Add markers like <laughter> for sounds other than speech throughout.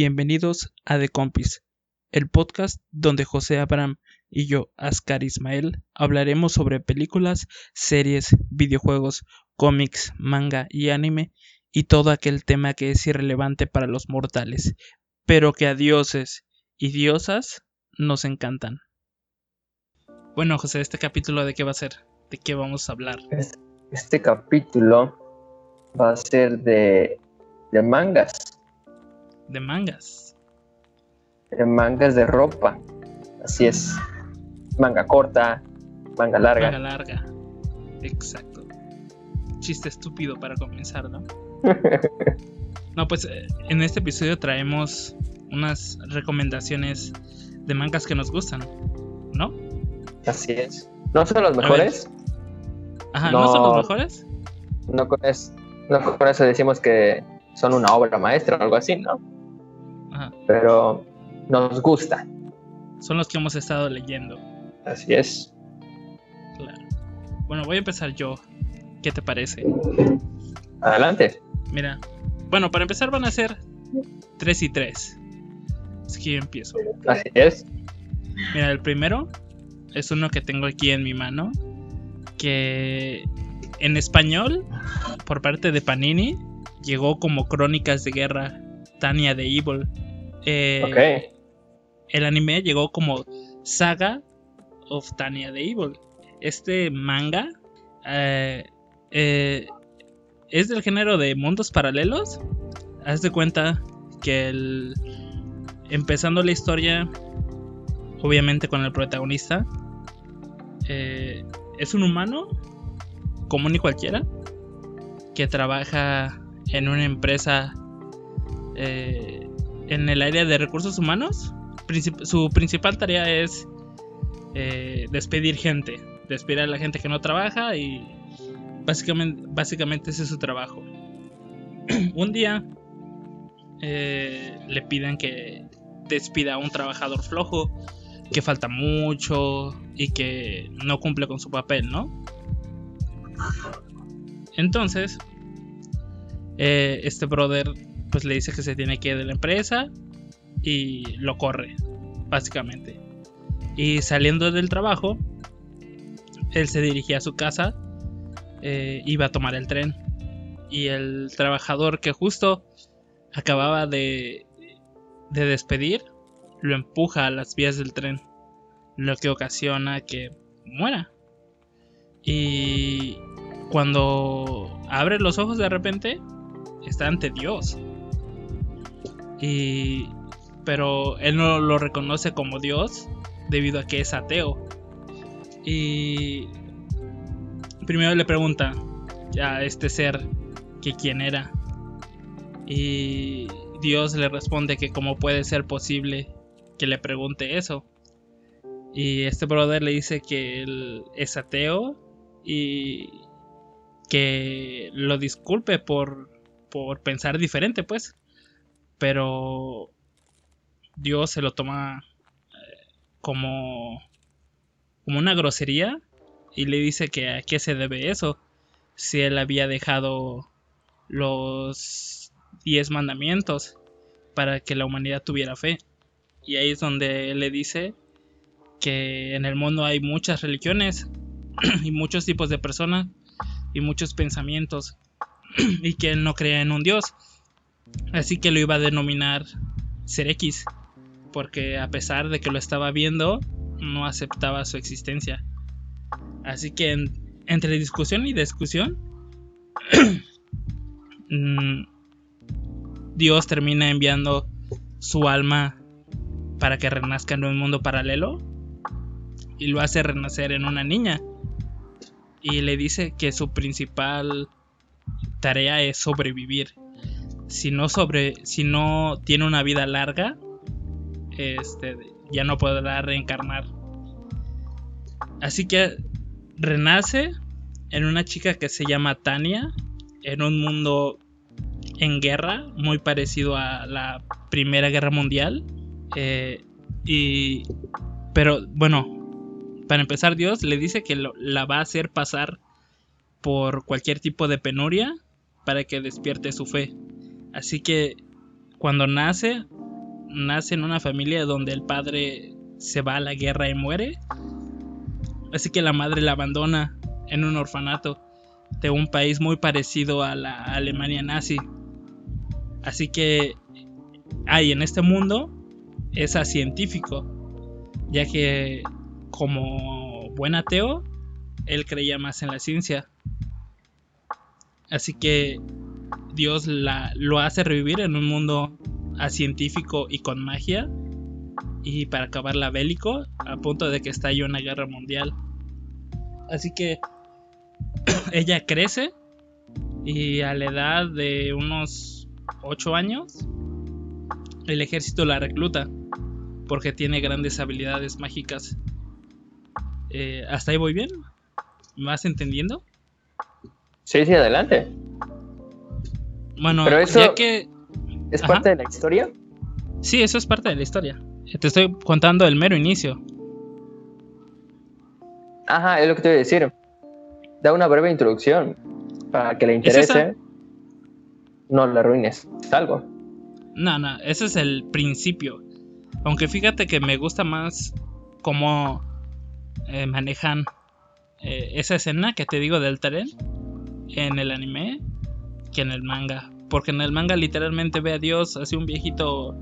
Bienvenidos a The Compis, el podcast donde José Abraham y yo, Ascar Ismael, hablaremos sobre películas, series, videojuegos, cómics, manga y anime y todo aquel tema que es irrelevante para los mortales, pero que a dioses y diosas nos encantan. Bueno, José, ¿este capítulo de qué va a ser? ¿De qué vamos a hablar? Este capítulo va a ser de, de mangas. De mangas. De mangas de ropa. Así es. Manga corta, manga larga. Manga larga. Exacto. Chiste estúpido para comenzar, ¿no? <laughs> no, pues eh, en este episodio traemos unas recomendaciones de mangas que nos gustan, ¿no? Así es. ¿No son los mejores? Ajá, ¿no, son los mejores? No con, no con eso decimos que son una obra maestra o algo así, ¿no? Ajá. Pero nos gusta. Son los que hemos estado leyendo. Así es. Claro. Bueno, voy a empezar yo. ¿Qué te parece? Adelante. Mira. Bueno, para empezar van a ser 3 y 3. Así que yo empiezo. Así es. Mira, el primero es uno que tengo aquí en mi mano. Que en español, por parte de Panini, llegó como Crónicas de Guerra, Tania de Evil. Eh. El anime llegó como Saga of Tania de Evil. Este manga eh, eh, es del género de mundos paralelos. Haz de cuenta que el, empezando la historia, obviamente con el protagonista, eh, es un humano común y cualquiera que trabaja en una empresa eh, en el área de recursos humanos. Su principal tarea es eh, despedir gente, despedir a la gente que no trabaja y básicamente, básicamente ese es su trabajo. <clears throat> un día eh, le piden que despida a un trabajador flojo, que falta mucho y que no cumple con su papel, ¿no? Entonces, eh, este brother pues le dice que se tiene que ir de la empresa y lo corre, básicamente. Y saliendo del trabajo, él se dirigía a su casa, eh, iba a tomar el tren. Y el trabajador que justo acababa de, de despedir, lo empuja a las vías del tren, lo que ocasiona que muera. Y cuando abre los ojos de repente, está ante Dios. Y pero él no lo reconoce como Dios debido a que es ateo. Y primero le pregunta a este ser que quién era. Y Dios le responde que cómo puede ser posible que le pregunte eso. Y este brother le dice que él es ateo y que lo disculpe por, por pensar diferente, pues. Pero Dios se lo toma eh, como, como una grosería y le dice que a qué se debe eso. Si él había dejado los diez mandamientos para que la humanidad tuviera fe. Y ahí es donde él le dice que en el mundo hay muchas religiones <clears throat> y muchos tipos de personas y muchos pensamientos <clears throat> y que él no creía en un Dios. Así que lo iba a denominar ser X, porque a pesar de que lo estaba viendo, no aceptaba su existencia. Así que entre discusión y discusión, <clears throat> mm, Dios termina enviando su alma para que renazca en un mundo paralelo y lo hace renacer en una niña y le dice que su principal tarea es sobrevivir. Si no sobre, si no tiene una vida larga, este, ya no podrá reencarnar. Así que renace en una chica que se llama Tania, en un mundo en guerra, muy parecido a la Primera Guerra Mundial. Eh, y, pero bueno, para empezar, Dios le dice que la va a hacer pasar por cualquier tipo de penuria para que despierte su fe. Así que cuando nace, nace en una familia donde el padre se va a la guerra y muere. Así que la madre la abandona en un orfanato de un país muy parecido a la Alemania nazi. Así que hay en este mundo es a científico, ya que como buen ateo, él creía más en la ciencia. Así que Dios la, lo hace revivir en un mundo científico y con magia. Y para acabar la bélico, a punto de que estalle una guerra mundial. Así que <clears throat> ella crece y a la edad de unos 8 años, el ejército la recluta porque tiene grandes habilidades mágicas. Eh, ¿Hasta ahí voy bien? ¿Me vas entendiendo? Sí, sí, adelante. Bueno, Pero eso ya que... ¿Es parte de la historia? Sí, eso es parte de la historia. Te estoy contando el mero inicio. Ajá, es lo que te voy a decir. Da una breve introducción para que le interese. No le arruines algo. No, no, ese es el principio. Aunque fíjate que me gusta más cómo eh, manejan eh, esa escena que te digo del tren en el anime que en el manga. Porque en el manga literalmente ve a Dios así un viejito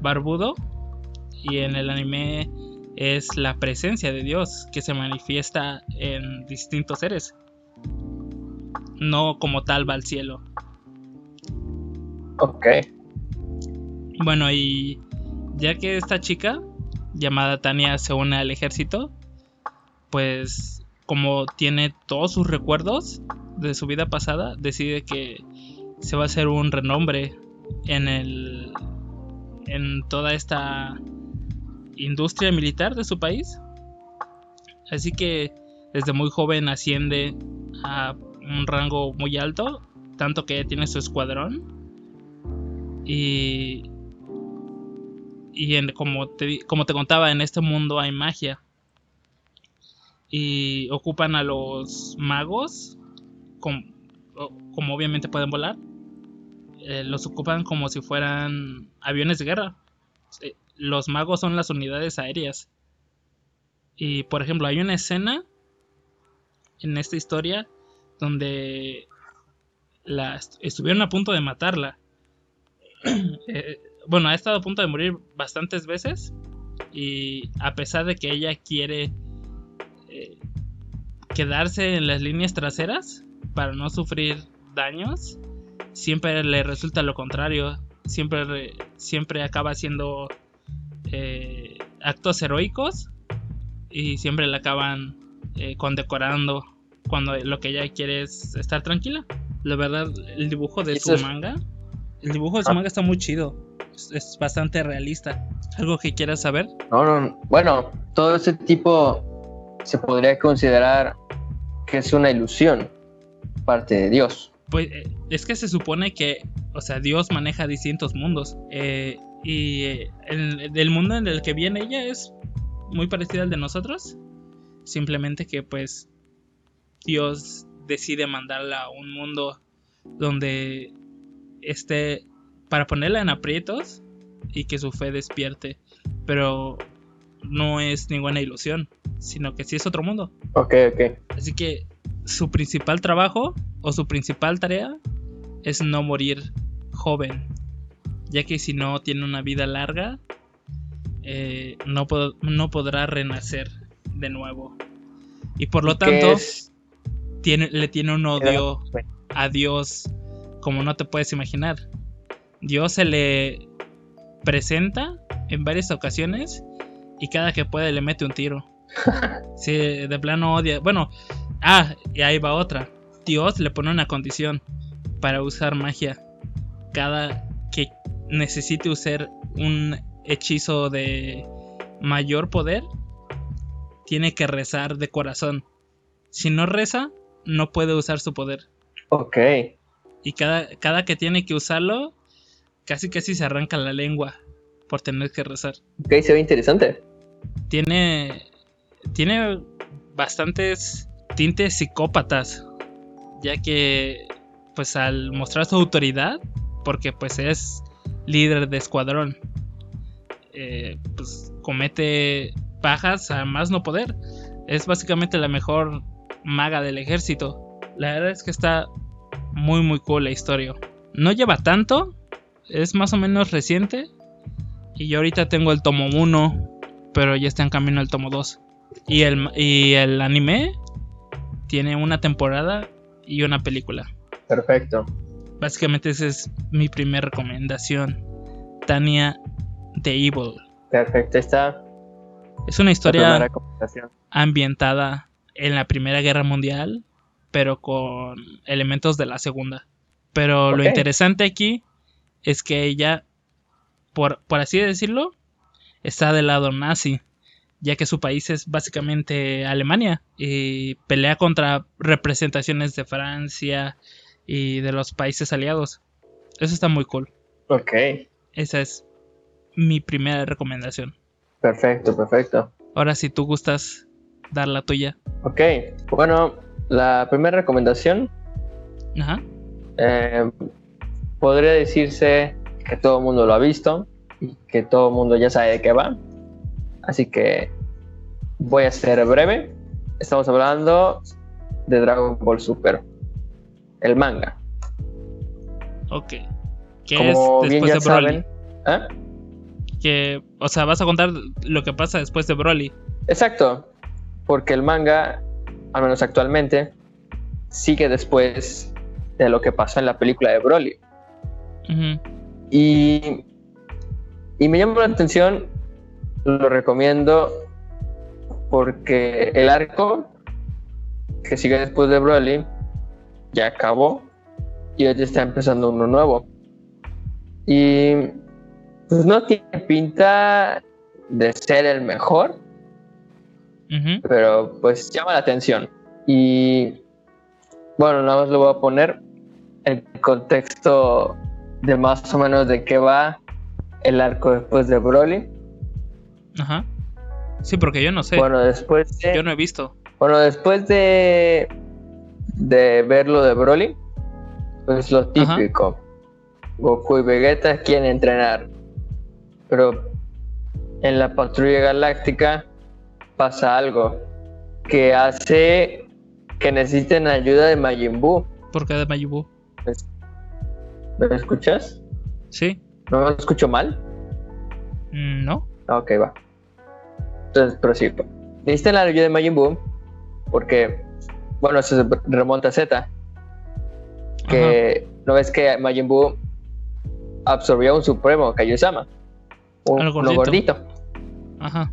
barbudo. Y en el anime es la presencia de Dios que se manifiesta en distintos seres. No como tal va al cielo. Ok. Bueno, y ya que esta chica, llamada Tania, se une al ejército, pues como tiene todos sus recuerdos de su vida pasada, decide que se va a hacer un renombre en el en toda esta industria militar de su país. Así que desde muy joven asciende a un rango muy alto, tanto que tiene su escuadrón. Y y en, como, te, como te contaba, en este mundo hay magia. Y ocupan a los magos, como, como obviamente pueden volar, eh, los ocupan como si fueran aviones de guerra. Eh, los magos son las unidades aéreas. Y por ejemplo, hay una escena en esta historia donde estuvieron a punto de matarla. <clears throat> Eh, bueno, ha estado a punto de morir bastantes veces. Y a pesar de que ella quiere quedarse en las líneas traseras para no sufrir daños, siempre le resulta lo contrario. Siempre, siempre acaba haciendo eh, actos heroicos y siempre le acaban eh, condecorando cuando lo que ella quiere es estar tranquila. La verdad, el dibujo de su manga, el dibujo de su ah. manga está muy chido. Es, bastante realista. ¿Algo que quieras saber? No, no, bueno, todo ese tipo se podría considerar que es una ilusión parte de Dios. Pues eh, es que se supone que, o sea, Dios maneja distintos mundos. Eh, y eh, el, mundo en el que viene ella es muy parecido al de nosotros. Simplemente que pues Dios decide mandarla a un mundo donde esté para ponerla en aprietos y que su fe despierte. Pero no es ninguna ilusión, sino que sí es otro mundo. Ok, ok. Así que su principal trabajo o su principal tarea es no morir joven, ya que si no tiene una vida larga, eh, no, no podrá renacer de nuevo. Y por lo tanto, tiene, le tiene un odio a Dios como no te puedes imaginar. Dios se le presenta en varias ocasiones y cada que puede le mete un tiro. <laughs> Sí, de plano odia. Bueno, ah, y ahí va otra. Dios le pone una condición para usar magia. Cada que necesite usar un hechizo de mayor poder, tiene que rezar de corazón. Si no reza, no puede usar su poder. Ok. Y cada, cada que tiene que usarlo, casi casi se arranca la lengua por tener que rezar. Ok, se ve interesante. Tiene. Tiene bastantes tintes psicópatas ya que pues al mostrar su autoridad, porque pues es líder de escuadrón, eh, pues comete pajas a más no poder. Es básicamente la mejor maga del ejército. La verdad es que está muy muy cool la historia. No lleva tanto, es más o menos reciente. Y yo ahorita tengo el tomo 1, pero ya está en camino el tomo 2. Y el, y el anime tiene una temporada y una película. Perfecto. Básicamente esa es mi primera recomendación. Tania The Evil. Perfecto, está. Es una historia ambientada en la Primera Guerra Mundial, pero con elementos de la Segunda. Pero lo interesante aquí es que ella, por, por así decirlo, está del lado nazi, ya que su país es básicamente Alemania y pelea contra representaciones de Francia y de los países aliados. Eso está muy cool. Ok. Esa es mi primera recomendación. Perfecto, perfecto. Ahora si tú gustas dar la tuya. Ok, bueno, la primera recomendación. Ajá. Eh, podría decirse que todo el mundo lo ha visto y que todo el mundo ya sabe de qué va. Así que voy a ser breve. Estamos hablando de Dragon Ball Super, el manga. Ok. ¿Qué es después de Broly? ¿eh? Que, o sea, vas a contar lo que pasa después de Broly. Exacto, porque el manga, al menos actualmente, sigue después de lo que pasó en la película de Broly. y, y me llama la atención, lo recomiendo porque el arco que sigue después de Broly ya acabó y hoy está empezando uno nuevo. Y pues no tiene pinta de ser el mejor, pero pues llama la atención. Y bueno, nada más lo voy a poner en contexto de más o menos de qué va el arco después de Broly. Ajá. Sí, porque yo no sé. Bueno, después Yo no he visto. Bueno, después de... De ver lo de Broly, pues lo típico. Goku y Vegeta quieren entrenar. Pero en la patrulla galáctica pasa algo que hace que necesiten ayuda de Majin Buu. ¿Por qué de Majin Buu? ¿Me escuchas? Sí. ¿No me escucho mal? Mm, no. Ok, va. Entonces prosigo. Necesitan la ayuda de Majin Buu porque, bueno, eso se remonta a Z. Que no ves que Majin Buu absorbió un supremo, Kaiosama. Un gordito. gordito. Ajá.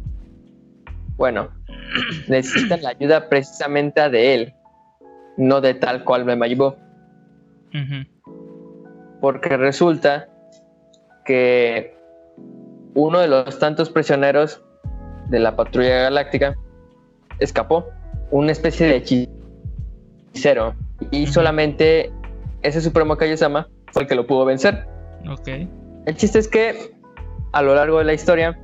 Bueno, <clears throat> necesitan la ayuda precisamente de él, no de tal cual me Majin Buu. Porque resulta que uno de los tantos prisioneros de la patrulla galáctica escapó, una especie de hechicero, y solamente ese Supremo Kaiosama fue el que lo pudo vencer. Ok. El chiste es que a lo largo de la historia,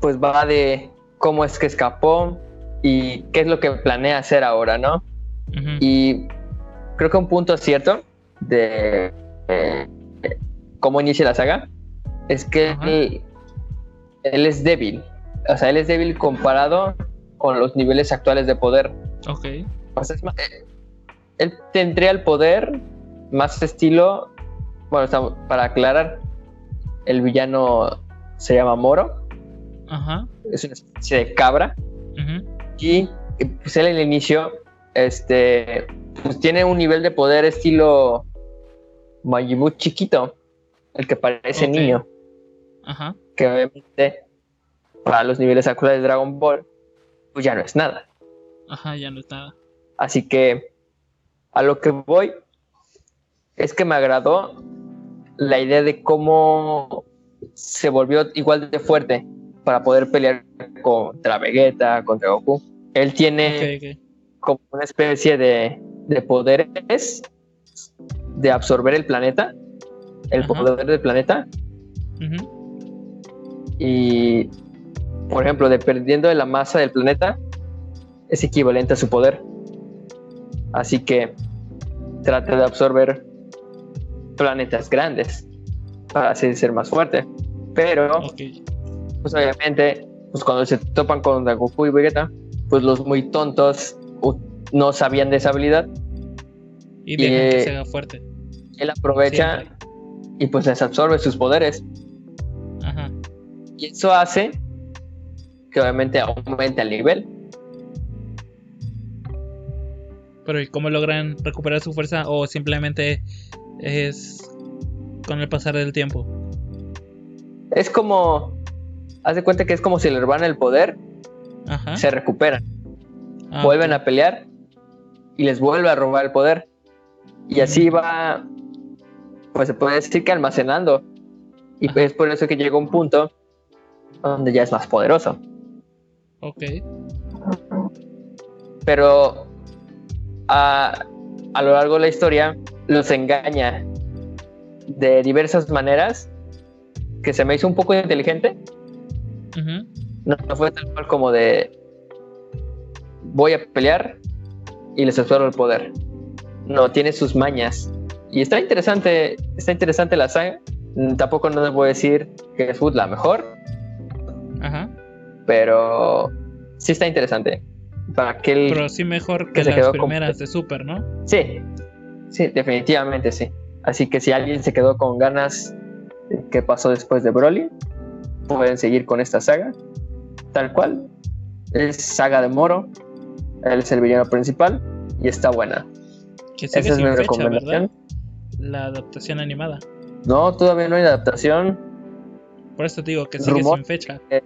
pues va de cómo es que escapó y qué es lo que planea hacer ahora, ¿no? Y creo que un punto cierto de eh, cómo inicia la saga es que él, él, es débil. O sea, él es débil comparado con los niveles actuales de poder. Ok. O sea, eh, él tendría el poder más estilo. Bueno, para aclarar, el villano se llama Moro. Ajá. Es una especie de cabra. Y pues él en el inicio, este, pues tiene un nivel de poder estilo Majibu chiquito, el que parece niño. Ajá. Que obviamente para los niveles actuales de Dragon Ball, pues ya no es nada. Ajá, ya no es nada. Así que a lo que voy es que me agradó la idea de cómo se volvió igual de fuerte para poder pelear contra Vegeta, contra Goku. Él tiene como una especie de, de, poderes de absorber el planeta, el poder del planeta. Y, por ejemplo, dependiendo de la masa del planeta, es equivalente a su poder. Así que trata de absorber planetas grandes para así ser más fuerte. Pero pues obviamente, pues cuando se topan con Goku y Vegeta, pues los muy tontos no sabían de esa habilidad. Y dejan que se haga fuerte. Él aprovecha y pues les absorbe sus poderes. Ajá. Y eso hace que obviamente aumente el nivel. Pero ¿y cómo logran recuperar su fuerza o simplemente es con el pasar del tiempo? Es como, haz de cuenta que es como si le roban el poder, se recuperan, ah, vuelven a pelear y les vuelve a robar el poder. Y así va, pues se puede decir que almacenando. Y es por eso que llega un punto donde ya es más poderoso. Ok. Pero a, lo largo de la historia los engaña de diversas maneras que se me hizo un poco inteligente. no, fue tal cual como de voy a pelear y les absorbo el poder. No, tiene sus mañas. Y está interesante, está interesante la saga. Tampoco no les voy a decir que es la mejor. Pero sí está interesante. Para aquel Pero sí mejor que, las primeras de Super, ¿no? Sí, sí, definitivamente sí. Así que si alguien se quedó con ganas de qué pasó después de Broly, pueden seguir con esta saga. Tal cual. Es saga de Moro. Él es el villano principal y está buena. Esa es mi recomendación. La adaptación animada. No, todavía no hay adaptación. Por eso te digo que sigue sin fecha. Eh,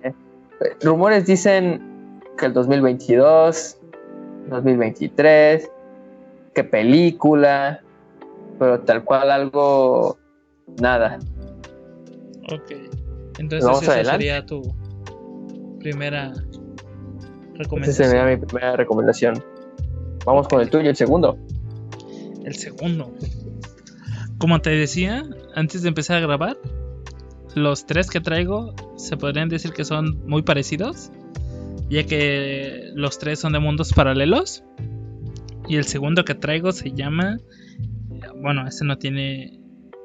rumores dicen que el 2022, 2023, que película, pero tal cual algo, nada. Ok, entonces esa sería tu primera recomendación. Esa sería mi primera recomendación. Vamos con el tuyo, el segundo. El segundo. Como te decía, antes de empezar a grabar, los tres que traigo se podrían decir que son muy parecidos, ya que los tres son de mundos paralelos. Y el segundo que traigo se llama, bueno, ese no tiene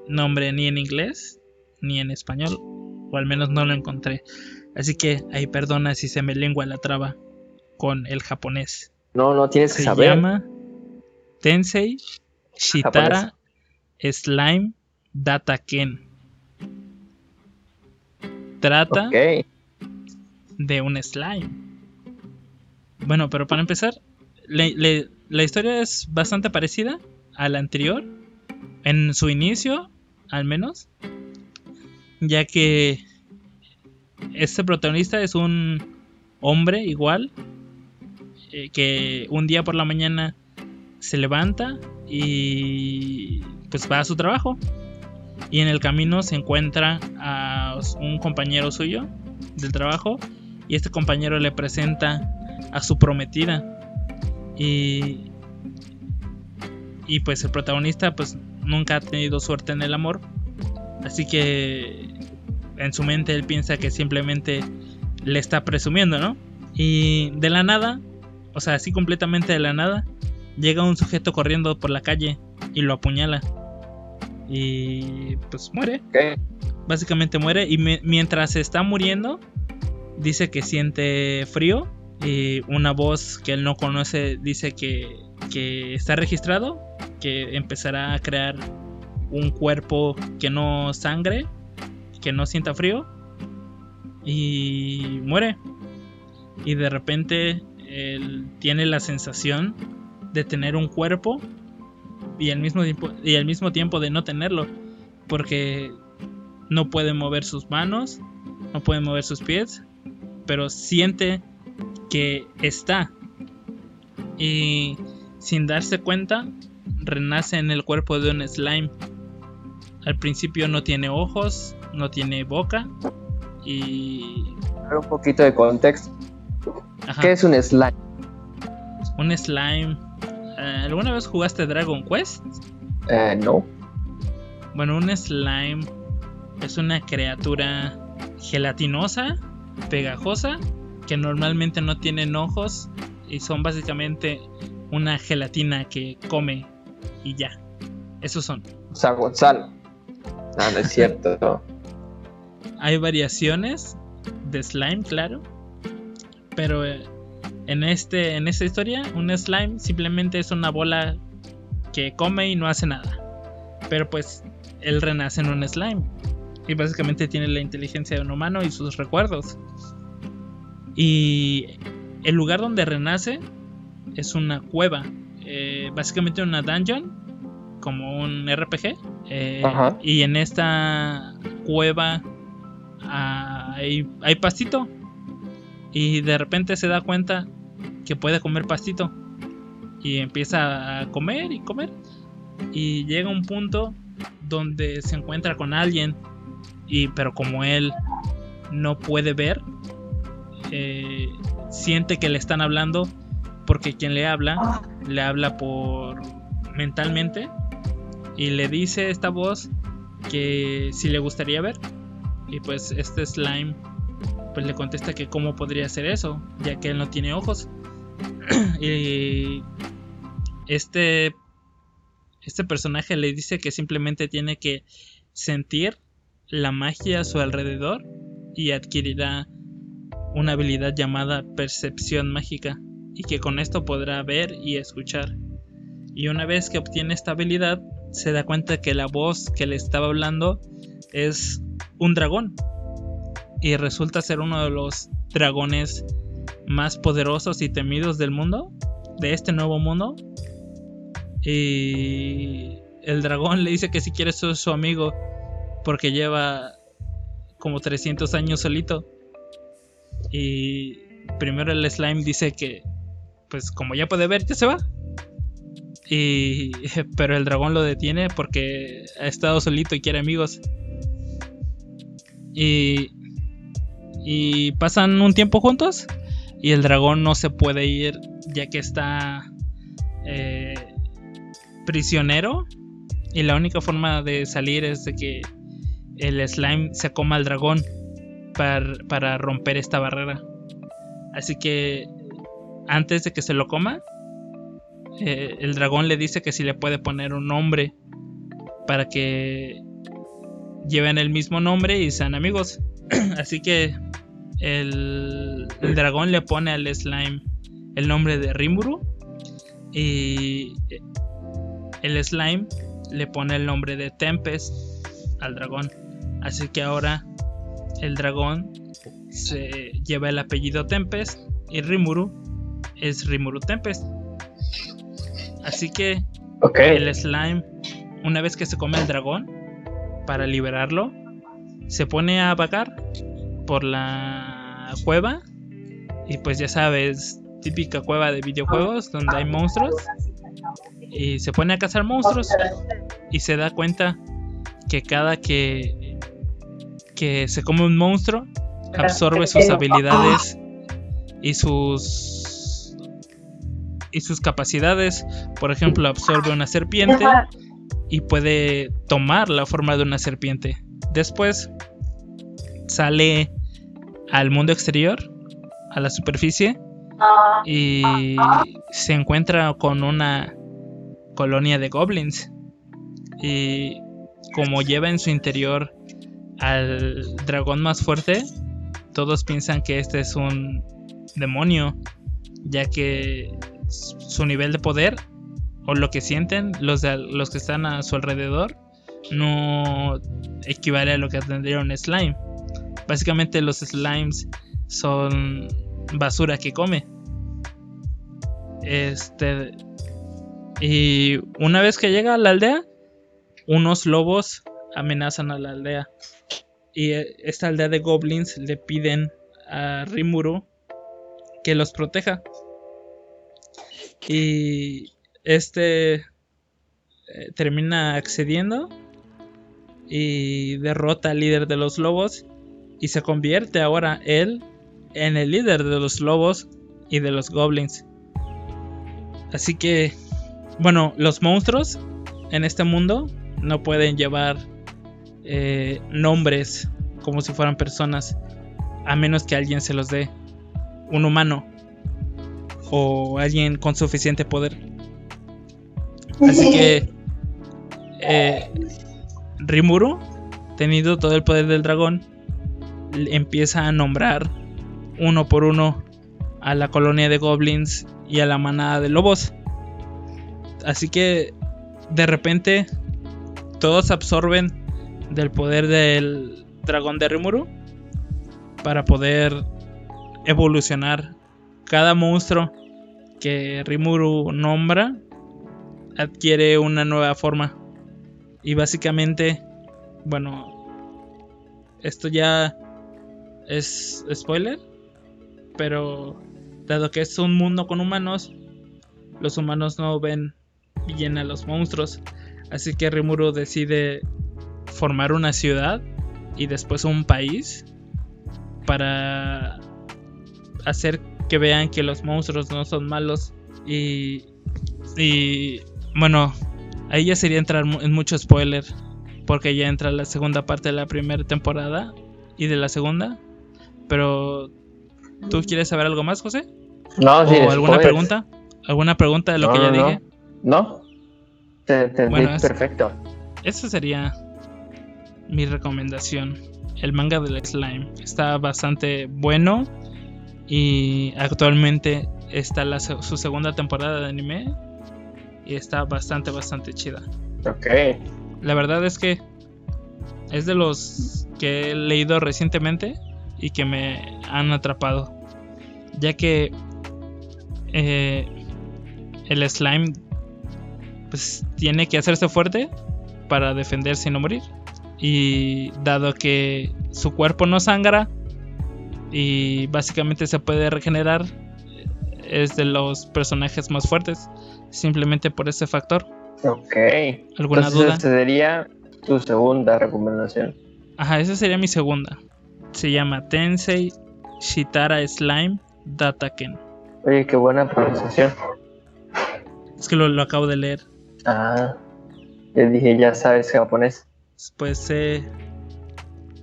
nombre ni en inglés ni en español, o al menos no lo encontré. Así que ahí perdona si se me lengua la traba con el japonés. No, no tienes que saber. Se llama Tensei Shitara Slime Data Ken trata de un slime. Bueno, pero para empezar, la historia es bastante parecida a la anterior, en su inicio, al menos, ya que este protagonista es un hombre igual, eh, que un día por la mañana se levanta y pues va a su trabajo y en el camino se encuentra a un compañero suyo del trabajo y este compañero le presenta a su prometida. Y y pues el protagonista pues nunca ha tenido suerte en el amor. Así que en su mente él piensa que simplemente le está presumiendo no y de la nada o sea así completamente de la nada llega un sujeto corriendo por la calle y lo apuñala y pues muere. Básicamente muere y mientras está muriendo dice que siente frío y una voz que él no conoce dice que, que está registrado, que empezará a crear un cuerpo que no sangre, que no sienta frío y muere. Y de repente él tiene la sensación de tener un cuerpo y al mismo tiempo, y al mismo tiempo de no tenerlo, porque no puede mover sus manos, no puede mover sus pies, pero siente que está. Y sin darse cuenta, renace en el cuerpo de un slime. Al principio no tiene ojos, no tiene boca y... Un poquito de contexto. ¿Qué es un slime? Un slime ¿Alguna vez jugaste Dragon Quest? Eh, no. Bueno, un slime es una criatura gelatinosa, pegajosa, que normalmente no tienen ojos y son básicamente una gelatina que come y ya. Esos son. O No, no es cierto. <laughs> Hay variaciones de slime, claro. Pero eh, en, este, en esta historia, un slime simplemente es una bola que come y no hace nada. Pero pues él renace en un slime. Y básicamente tiene la inteligencia de un humano y sus recuerdos. Y el lugar donde renace es una cueva. Eh, básicamente una dungeon. Como un RPG. Eh, y en esta cueva hay, hay pastito. Y de repente se da cuenta que puede comer pastito. Y empieza a comer y comer. Y llega un punto donde se encuentra con alguien. Y pero como él no puede ver, eh, siente que le están hablando. Porque quien le habla, le habla por mentalmente. Y le dice esta voz que si le gustaría ver. Y pues este slime pues le contesta que cómo podría ser eso, ya que él no tiene ojos. <clears throat> y este este personaje le dice que simplemente tiene que sentir la magia a su alrededor y adquirirá una habilidad llamada percepción mágica y que con esto podrá ver y escuchar. Y una vez que obtiene esta habilidad, se da cuenta que la voz que le estaba hablando es un dragón. Y resulta ser uno de los dragones más poderosos y temidos del mundo, de este nuevo mundo. Y el dragón le dice que si quiere ser su amigo, porque lleva como 300 años solito. Y primero el slime dice que, pues como ya puede ver, ya se va. Y, <laughs> pero el dragón lo detiene porque ha estado solito y quiere amigos. Y, y pasan un tiempo juntos y el dragón no se puede ir ya que está eh, prisionero y la única forma de salir es de que el slime se coma al dragón para, romper esta barrera. Así que antes de que se lo coma, eh, el dragón le dice que si le puede poner un nombre para que lleven el mismo nombre y sean amigos. <clears throat> Así que el, dragón le pone al slime el nombre de Rimuru y el slime le pone el nombre de Tempest al dragón. Así que ahora el dragón se lleva el apellido Tempest y Rimuru es Rimuru Tempest. Así que el slime, una vez que se come el dragón, para liberarlo, se pone a vagar por la cueva. Y pues ya sabes, típica cueva de videojuegos donde hay monstruos. Y se pone a cazar monstruos. Y se da cuenta que cada que, que se come un monstruo, absorbe sus habilidades y sus y sus capacidades. Por ejemplo, absorbe una serpiente y puede tomar la forma de una serpiente. Después sale al mundo exterior, a la superficie, y se encuentra con una colonia de goblins. Y como lleva en su interior al dragón más fuerte, todos piensan que este es un demonio, ya que su nivel de poder o lo que sienten los, los que están a su alrededor no equivale a lo que tendría un slime. Básicamente los slimes son basura que come. Este y una vez que llega a la aldea, unos lobos amenazan a la aldea. Y esta aldea de goblins le piden a Rimuru que los proteja. Y este eh, termina accediendo y derrota al líder de los lobos y se convierte ahora él en el líder de los lobos y de los goblins. Así que, bueno, los monstruos en este mundo no pueden llevar eh, nombres como si fueran personas, a menos que alguien se los dé, un humano o alguien con suficiente poder. Así que eh, Rimuru, teniendo todo el poder del dragón, empieza a nombrar uno por uno a la colonia de goblins y a la manada de lobos. Así que de repente todos absorben del poder del dragón de Rimuru para poder evolucionar. Cada monstruo que Rimuru nombra adquiere una nueva forma. Y básicamente, bueno, esto ya es spoiler, pero dado que es un mundo con humanos, los humanos no ven bien a los monstruos. Así que Rimuru decide formar una ciudad y después un país para hacer que vean que los monstruos no son malos y, y bueno, ahí ya sería entrar en mucho spoiler porque ya entra la segunda parte de la primera temporada y de la segunda. Pero ¿tú quieres saber algo más, José? No, ¿O alguna pregunta? ¿Alguna pregunta de lo que ya dije? No. Te, perfecto. Esa sería mi recomendación. El manga del slime está bastante bueno y actualmente está la, su segunda temporada de anime y está bastante, bastante chida. Ok. La verdad es que es de los que he leído recientemente y que me han atrapado. Ya que eh, el slime pues tiene que hacerse fuerte para defenderse y no morir. Y dado que su cuerpo no sangra y básicamente se puede regenerar, es de los personajes más fuertes, simplemente por ese factor. Ok. ¿Alguna duda? Esta sería tu segunda recomendación. Ajá, esa sería mi segunda. Se llama Tensei Shitara Slime Dataken. Oye, qué buena pronunciación. Es que lo, acabo de leer. Ah, le dije, ya sabes japonés. Pues eh,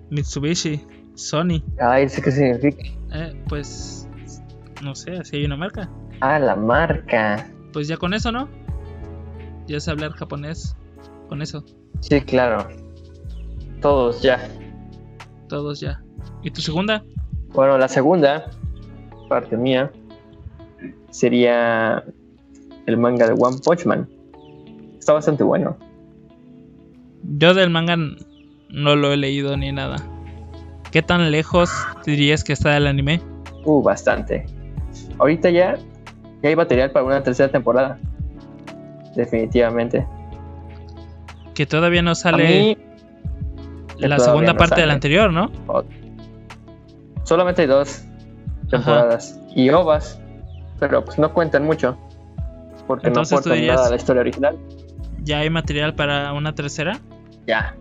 Mitsubishi, Sony. Ah, ¿eso qué significa? Eh, pues no sé, así hay una marca. Ah, la marca. Pues ya con eso, ¿no? Ya sé hablar japonés con eso. Sí, claro. Todos ya. Todos ya. ¿Y tu segunda? Bueno, la segunda, parte mía, sería el manga de One Punch Man. Está bastante bueno. Yo del manga no lo he leído ni nada. ¿Qué tan lejos dirías que está del anime? Uh, bastante. Ahorita ya, ya hay material para una tercera temporada. Definitivamente. Que todavía no sale la segunda parte de la anterior, ¿no? Solamente hay dos temporadas. Y ovas. Pero pues no cuentan mucho. Porque no aportan nada a la historia original. ¿Ya hay material para una tercera? Ya.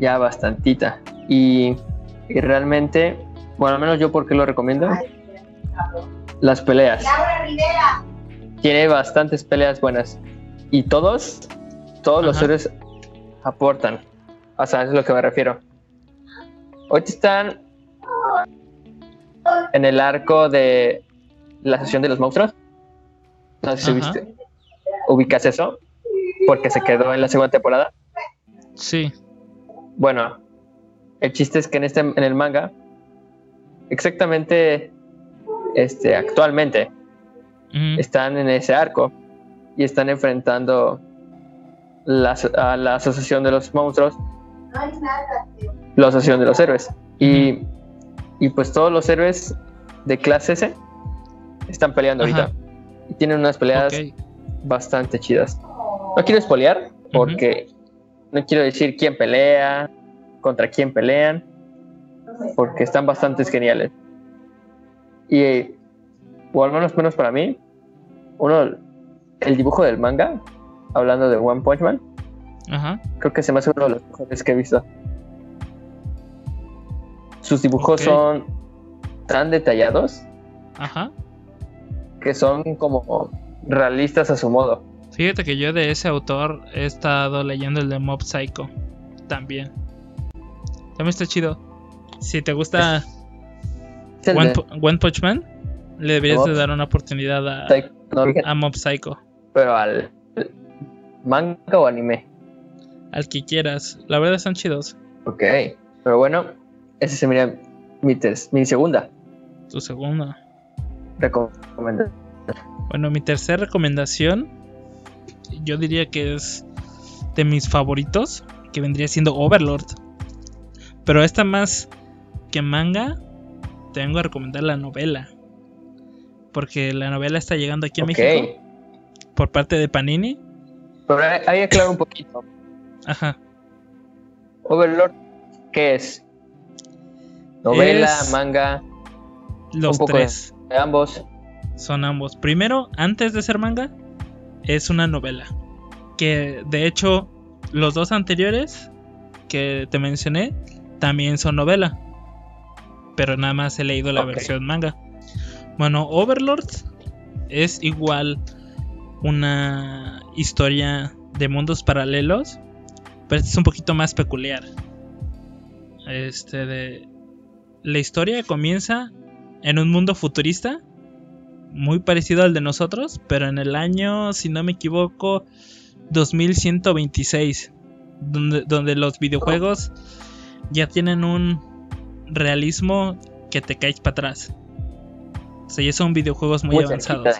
Ya bastantita. Y, y realmente, bueno, al menos yo porque lo recomiendo. Las peleas. Tiene bastantes peleas buenas. Y todos, todos los héroes aportan. O sea, eso es lo que me refiero. Hoy están en el arco de la sesión de los monstruos. No sé si viste. ¿Ubicas eso? Porque se quedó en la segunda temporada. Sí. Bueno, el chiste es que en este en el manga, exactamente este, actualmente, están en ese arco y están enfrentando a la asociación de los monstruos, la asociación de los héroes. Y, y pues todos los héroes de clase S están peleando ahorita. Y tienen unas peleas bastante chidas. No quiero espolear porque no quiero decir quién pelea, contra quién pelean, porque están bastante geniales. Y, o al menos menos para mí, uno, el dibujo del manga, hablando de One Punch Man, creo que se me hace uno de los mejores que he visto. Sus dibujos son tan detallados que son como realistas a su modo. Fíjate que yo de ese autor he estado leyendo el de Mob Psycho también. También está chido. Si te gusta One, Punch Man, le deberías de dar una oportunidad a, a Mob Psycho. Pero al manga o anime. Al que quieras. La verdad están chidos. Ok. Pero bueno, ese sería Mi, mi segunda. Tu segunda. Recomendación. Bueno, mi tercera recomendación, yo diría que es de mis favoritos, que vendría siendo Overlord. Pero esta más que manga, te vengo a recomendar la novela. Porque la novela está llegando aquí a México por parte de Panini. Pero ahí aclaro un poquito. Ajá. Overlord, ¿qué es? Novela, manga. Los tres. De ambos. Son ambos. Primero, antes de ser manga, es una novela. Que de hecho, los dos anteriores que te mencioné también son novela. Pero nada más he leído la versión manga. Bueno, Overlord es igual una historia de mundos paralelos. Pero este es un poquito más peculiar. Este de. La historia comienza en un mundo futurista muy parecido al de nosotros, pero en el año, si no me equivoco, 2126, donde, donde los videojuegos ya tienen un realismo que te caes para atrás. O sea, ya son videojuegos muy, avanzados.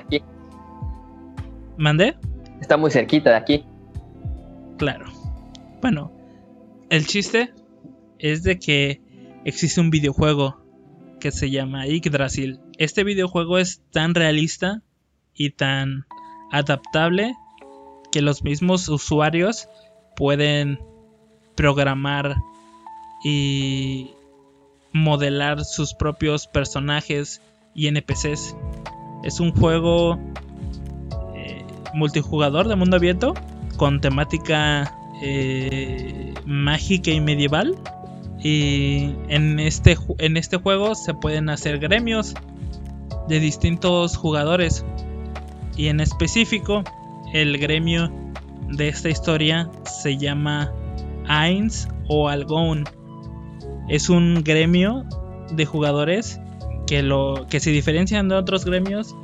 ¿Mande? Está muy cerquita de aquí. Claro. Bueno, el chiste es de que existe un videojuego que se llama Yggdrasil. Este videojuego es tan realista y tan adaptable que los mismos usuarios pueden programar y modelar sus propios personajes y NPCs. Es un juego eh, multijugador de mundo abierto con temática eh, mágica y medieval y en este, en este juego se pueden hacer gremios de distintos jugadores. Y en específico, el gremio de esta historia se llama Ains o Algon. Es un gremio de jugadores que, lo, que se diferencian de otros gremios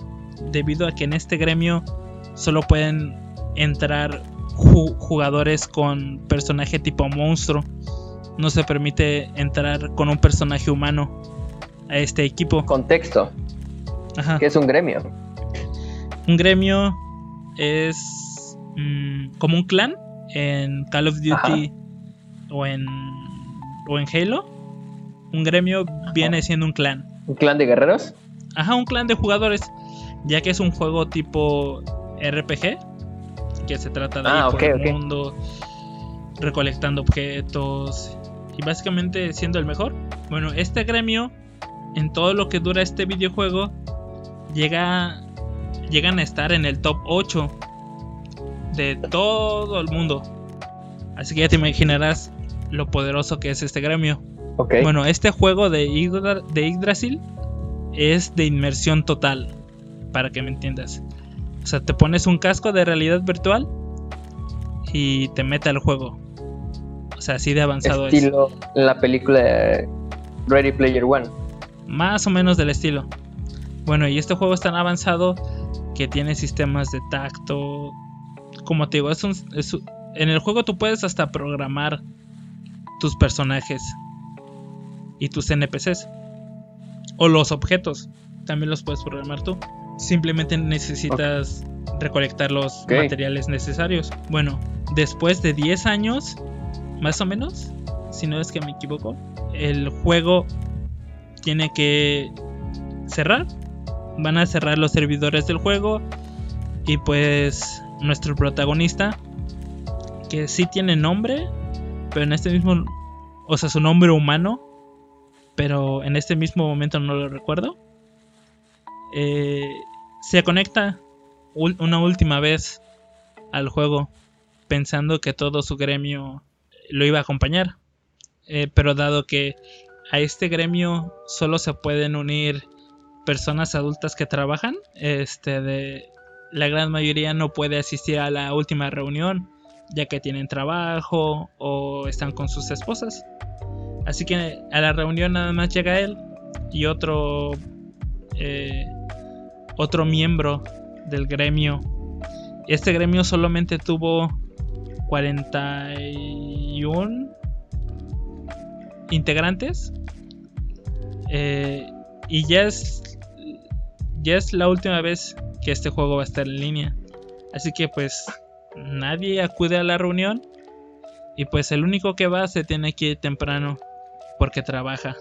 debido a que en este gremio solo pueden entrar jugadores con personaje tipo monstruo no se permite entrar con un personaje humano a este equipo. Contexto. Ajá. ¿Qué es un gremio? Un gremio es mm, como un clan en Call of Duty o en, o en Halo. Un gremio viene siendo un clan. ¿Un clan de guerreros? Ajá, un clan de jugadores. Ya que es un juego tipo RPG. Que se trata de ah, ir por el mundo recolectando objetos y básicamente siendo el mejor. Bueno, este gremio, en todo lo que dura este videojuego, llega, llegan a estar en el top 8 de todo el mundo. Así que ya te imaginarás lo poderoso que es este gremio. Bueno, este juego de, de Yggdrasil es de inmersión total, para que me entiendas. O sea, te pones un casco de realidad virtual y te mete al juego. O sea, así de avanzado estilo la película Ready Player One. Más o menos del estilo. Bueno, y este juego es tan avanzado que tiene sistemas de tacto. Como te digo, es un, en el juego tú puedes hasta programar tus personajes y tus NPCs. O los objetos. También los puedes programar tú. Simplemente necesitas recolectar los materiales necesarios. Bueno, después de 10 años más o menos, si no es que me equivoco, el juego tiene que cerrar. Van a cerrar los servidores del juego y pues nuestro protagonista, que sí tiene nombre, pero en este mismo, o sea, su nombre humano, pero en este mismo momento no lo recuerdo, eh, se conecta una última vez al juego pensando que todo su gremio lo iba a acompañar. Eh, pero dado que a este gremio solo se pueden unir personas adultas que trabajan, este de la gran mayoría no puede asistir a la última reunión ya que tienen trabajo o están con sus esposas. Así que a la reunión nada más llega él y otro eh, otro miembro del gremio. Este gremio solamente tuvo 41 integrantes. Eh, y ya es, ya es la última vez que este juego va a estar en línea. Así que pues nadie acude a la reunión. Y pues el único que va se tiene que ir temprano porque trabaja.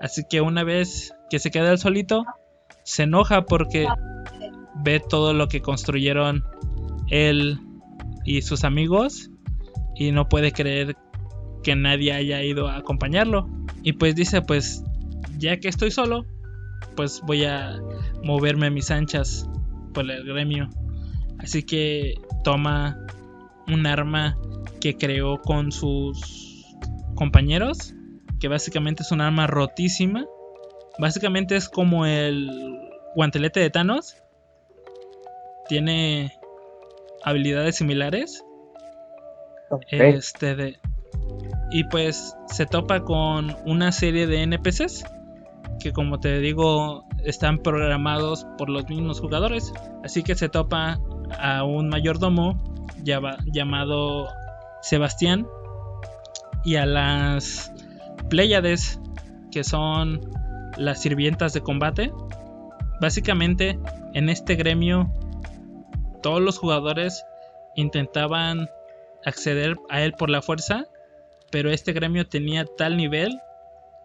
Así que una vez que se queda el solito, se enoja porque ve todo lo que construyeron él y sus amigos y no puede creer que nadie haya ido a acompañarlo. Y pues dice, pues ya que estoy solo, pues voy a moverme mis anchas por el gremio. Así que toma un arma que creó con sus compañeros, que básicamente es un arma rotísima. Básicamente es como el guantelete de Thanos. Tiene habilidades similares. Este de, y pues se topa con una serie de NPCs que como te digo están programados por los mismos jugadores. Así que se topa a un mayordomo llamado Sebastián y a las Pléyades que son las sirvientas de combate. Básicamente en este gremio todos los jugadores intentaban acceder a él por la fuerza, pero este gremio tenía tal nivel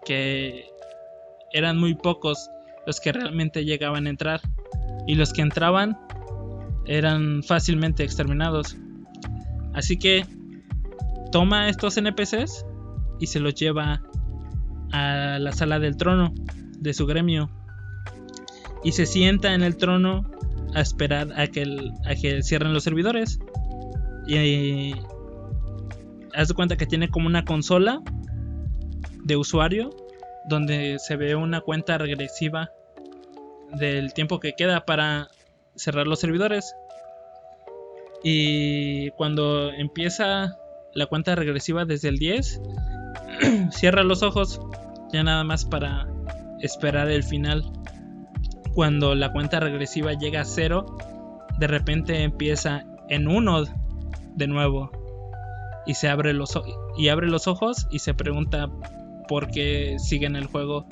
que eran muy pocos los que realmente llegaban a entrar y los que entraban eran fácilmente exterminados. Así que toma estos NPCs y se los lleva a la sala del trono de su gremio y se sienta en el trono a esperar a que, a que cierren los servidores. Y haz de cuenta que tiene como una consola de usuario donde se ve una cuenta regresiva del tiempo que queda para cerrar los servidores. Y cuando empieza la cuenta regresiva desde el 10, <clears throat> cierra los ojos ya nada más para esperar el final cuando la cuenta regresiva llega a cero, de repente empieza en uno de nuevo. Y se abre los, y abre los ojos y se pregunta por qué siguen el juego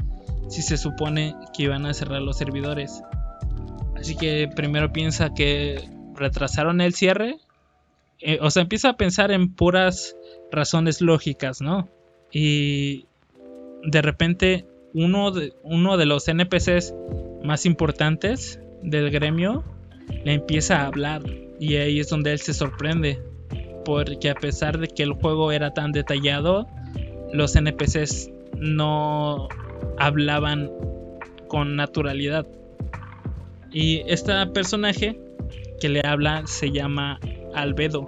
si se supone que iban a cerrar los servidores. Así que primero piensa que retrasaron el cierre. Eh, o sea, empieza a pensar en puras razones lógicas, ¿no? Y de repente uno de, uno de los NPCs más importantes del gremio le empieza a hablar. Y ahí es donde él se sorprende porque a pesar de que el juego era tan detallado los NPCs no hablaban con naturalidad. Y este personaje que le habla se llama Albedo.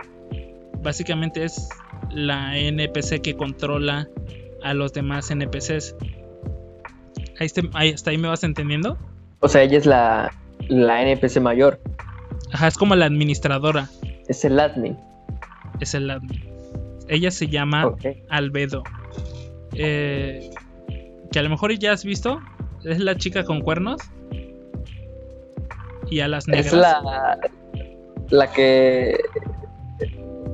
Básicamente es la NPC que controla a los demás NPCs ahí, hasta ahí me vas entendiendo o sea, ella es la, la NPC mayor. Ajá, es como la administradora. Es el admin. Es el admin. Ella se llama Albedo. Eh, que a lo mejor ya has visto. Es la chica con cuernos. Y a las negras. Es la, la que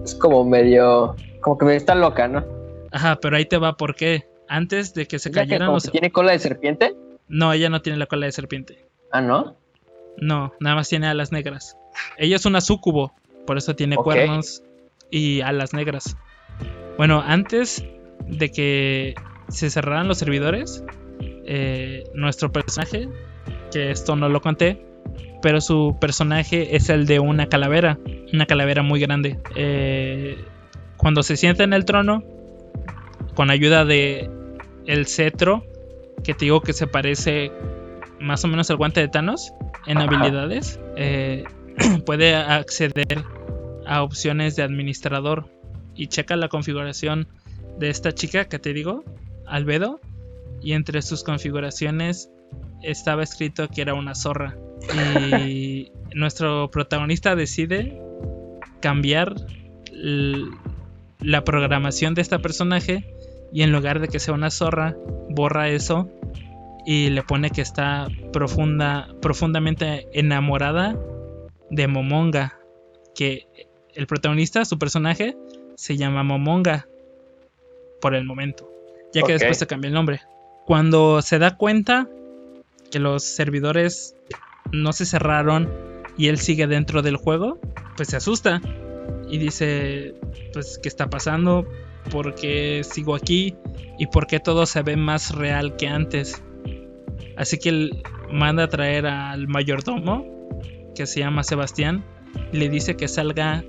es como medio. Como que está loca, ¿no? Ajá, pero ahí te va por qué. Antes de que se cayeran los. ¿Tiene cola de serpiente? No, ella no tiene la cola de serpiente. Ah, ¿no? No, nada más tiene alas negras. Ella es una sucubo, por eso tiene cuernos y alas negras. Bueno, antes de que se cerraran los servidores, eh, nuestro personaje, que esto no lo conté, pero su personaje es el de una calavera, una calavera muy grande. Eh, cuando se sienta en el trono, con ayuda de el cetro que te digo que se parece más o menos al guante de Thanos en habilidades, eh, <clears throat> puede acceder a opciones de administrador y checa la configuración de esta chica que te digo, Albedo, y entre sus configuraciones estaba escrito que era una zorra. Y <laughs> nuestro protagonista decide cambiar la programación de este personaje y en lugar de que sea una zorra, borra eso y le pone que está profunda, profundamente enamorada de Momonga, que el protagonista, su personaje, se llama Momonga por el momento, ya que después se cambia el nombre. Cuando se da cuenta que los servidores no se cerraron y él sigue dentro del juego, pues se asusta y dice, pues, ¿qué está pasando? ¿Por qué sigo aquí? ¿Y por qué todo se ve más real que antes? Así que él manda a traer al mayordomo, que se llama Sebastián, y le dice que salga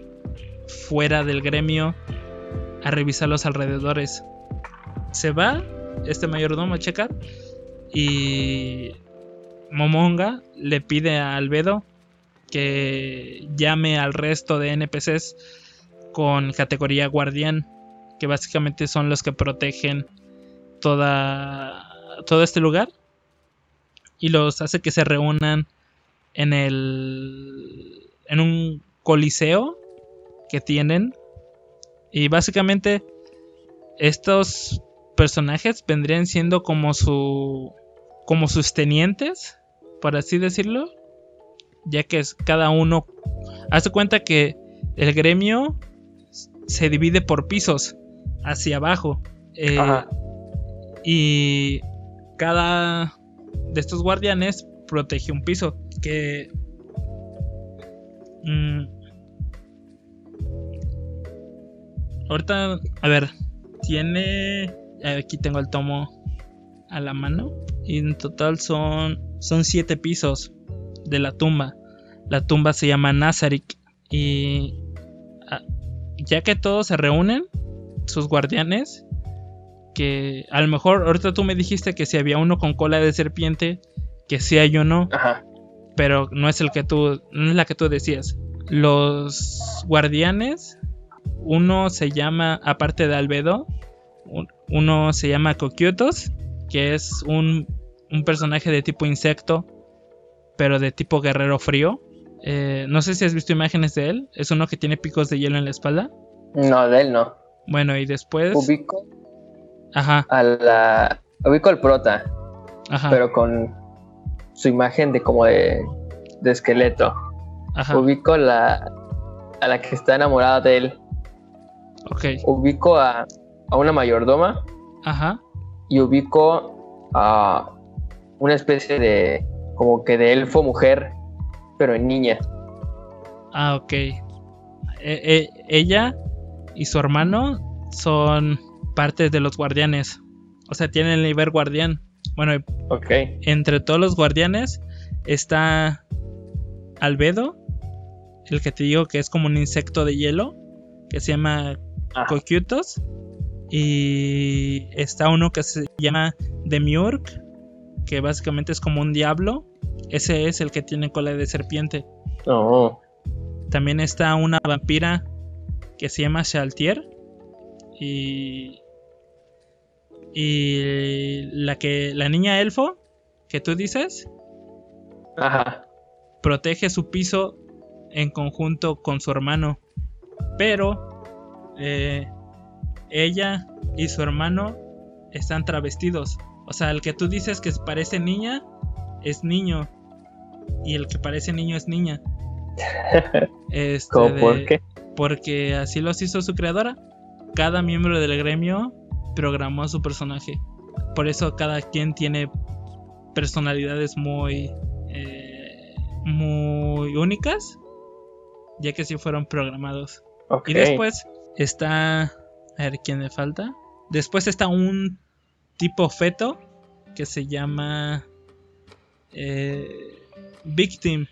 fuera del gremio a revisar los alrededores. Se va este mayordomo a checar y Momonga le pide a Albedo que llame al resto de NPCs con categoría guardián, que básicamente son los que protegen toda, todo este lugar y los hace que se reúnan en el en un coliseo que tienen. Y básicamente estos personajes vendrían siendo como su como sus tenientes por así decirlo ya que es cada uno hace cuenta que el gremio se divide por pisos hacia abajo eh, y cada de estos guardianes protege un piso que mm, ahorita a ver tiene aquí tengo el tomo a la mano y en total son son siete pisos de la tumba. La tumba se llama Nazarick. Y ah, ya que todos se reúnen, sus guardianes, que a lo mejor ahorita tú me dijiste que si había uno con cola de serpiente, que sí hay uno, pero no es el que tú, no es la que tú decías. Los guardianes, uno se llama, aparte de Albedo, uno se llama Coquiotos, que es un, un personaje de tipo insecto pero de tipo guerrero frío. Eh, no sé si has visto imágenes de él. Es uno que tiene picos de hielo en la espalda. No, de él no. Bueno, y después. Ubico. Ajá. A la. Ubico al prota. Ajá. Pero con su imagen de como de, de esqueleto. Ajá. Ubico la. A la que está enamorada de él. Ok. Ubico a, a una mayordoma. Ajá. Y ubico a una especie de como que de elfo mujer, pero en niña. Ah, ok. E, e, ella y su hermano son parte de los guardianes. O sea, tienen el nivel guardián. Bueno, okay. entre todos los guardianes está Albedo, el que te digo que es como un insecto de hielo, que se llama Cocutos. Y está uno que se llama Demiurg, que básicamente es como un diablo. Ese es el que tiene cola de serpiente. Oh. También está una vampira que se llama Shaltier. Y. Y la que. La niña elfo que tú dices. Ajá. Protege su piso en conjunto con su hermano. Pero. Eh, ella y su hermano están travestidos. O sea, el que tú dices que parece niña es niño. Y el que parece niño es niña. <laughs> Este, por qué? Porque así lo hizo su creadora. Cada miembro del gremio programó a su personaje. Por eso cada quien tiene personalidades muy, eh, muy únicas, ya que sí fueron programados. Y después está, a ver quién me falta. Después está un tipo feto que se llama eh, Victim.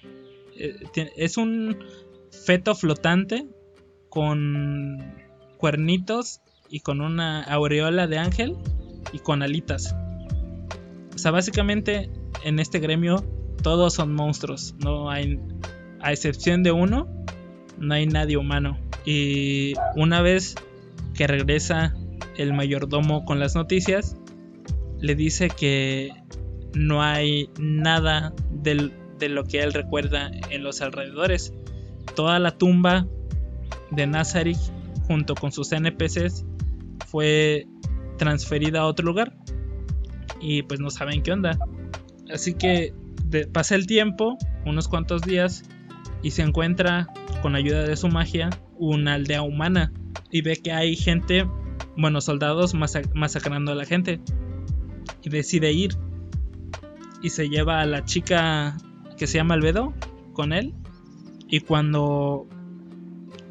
Eh, es un feto flotante con cuernitos y con una aureola de ángel y con alitas. O sea, básicamente en este gremio todos son monstruos. No hay, a excepción de uno, no hay nadie humano. Y una vez que regresa el mayordomo con las noticias, le dice que no hay nada de lo que él recuerda en los alrededores. Toda la tumba de Nazareth junto con sus NPCs fue transferida a otro lugar y pues no saben qué onda. Así que pasa el tiempo, unos cuantos días, y se encuentra con ayuda de su magia una aldea humana y ve que hay gente, bueno, soldados masacrando a la gente y decide ir. Y se lleva a la chica que se llama Albedo con él. Y cuando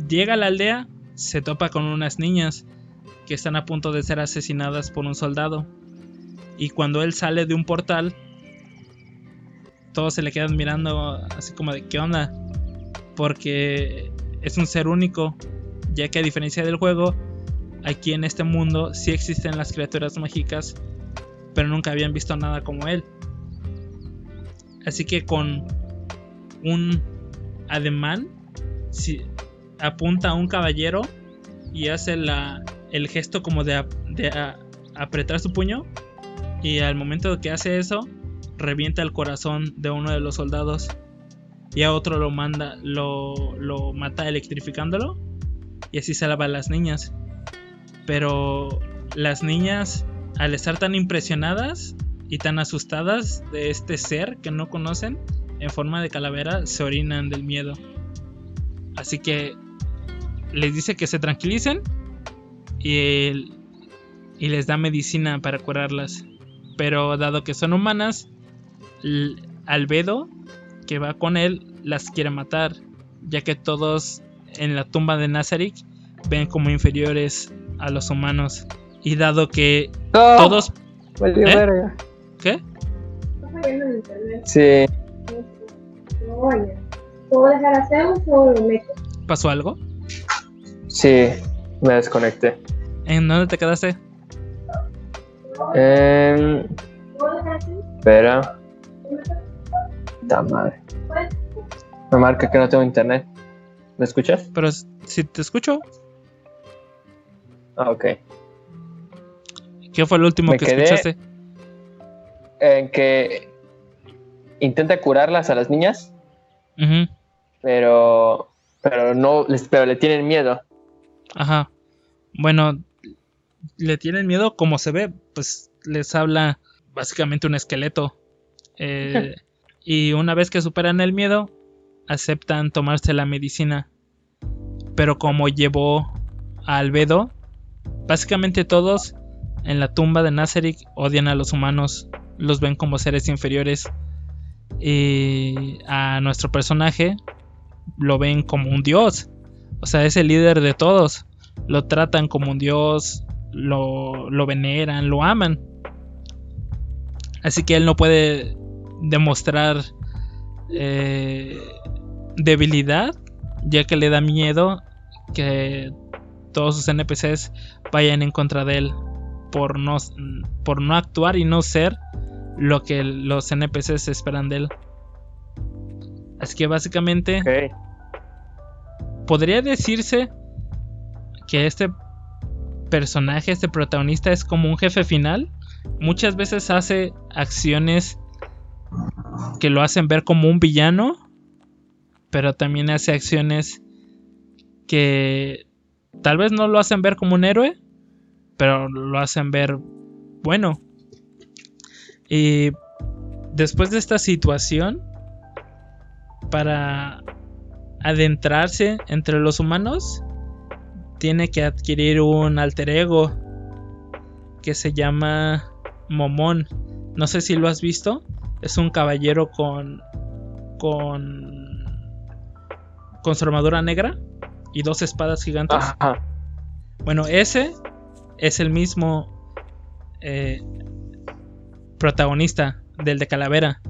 llega a la aldea, se topa con unas niñas que están a punto de ser asesinadas por un soldado. Y cuando él sale de un portal, todos se le quedan mirando así como de qué onda. Porque es un ser único, ya que a diferencia del juego, aquí en este mundo sí existen las criaturas mágicas, pero nunca habían visto nada como él. Así que con un ademán, si apunta a un caballero y hace la, el gesto como de, apretar su puño. Y al momento que hace eso, revienta el corazón de uno de los soldados. Y a otro lo manda, lo, lo mata electrificándolo. Y así salva a las niñas. Pero las niñas, al estar tan impresionadas y tan asustadas de este ser que no conocen, en forma de calavera, se orinan del miedo. Así que les dice que se tranquilicen y, y les da medicina para curarlas. Pero dado que son humanas, Albedo, que va con él, las quiere matar, ya que todos en la tumba de Nazarick ven como inferiores a los humanos. Y dado que todos... ¿Eh? ¿Qué? Sí. ¿Puedo dejar hacer o lo meto? ¿Pasó algo? Sí, me desconecté. ¿En dónde te quedaste? Eh, espera. Da madre. Me marca que no tengo internet. ¿Me escuchas? Pero si te escucho. Ah, ok. ¿Qué fue el último que escuchaste? En que intenta curarlas a las niñas. Pero. Pero no. Pero le tienen miedo. Ajá. Bueno, le tienen miedo como se ve, pues les habla básicamente un esqueleto. Eh, <laughs> y una vez que superan el miedo, aceptan tomarse la medicina. Pero como llevó a Albedo, básicamente todos en la tumba de Nazarick odian a los humanos, los ven como seres inferiores. Y a nuestro personaje lo ven como un dios. O sea, es el líder de todos. Lo tratan como un dios, lo, lo veneran, lo aman. Así que él no puede demostrar eh, debilidad, ya que le da miedo que todos sus NPCs vayan en contra de él por no, por no actuar y no ser lo que los NPCs esperan de él. Así que básicamente podría decirse que este personaje, este protagonista es como un jefe final. Muchas veces hace acciones que lo hacen ver como un villano, pero también hace acciones que tal vez no lo hacen ver como un héroe, pero lo hacen ver bueno. Y después de esta situación, para adentrarse entre los humanos, tiene que adquirir un alter ego que se llama Momón. No sé si lo has visto. Es un caballero con. con. con su armadura negra y dos espadas gigantes. Bueno, ese es el mismo eh, protagonista del de Calavera.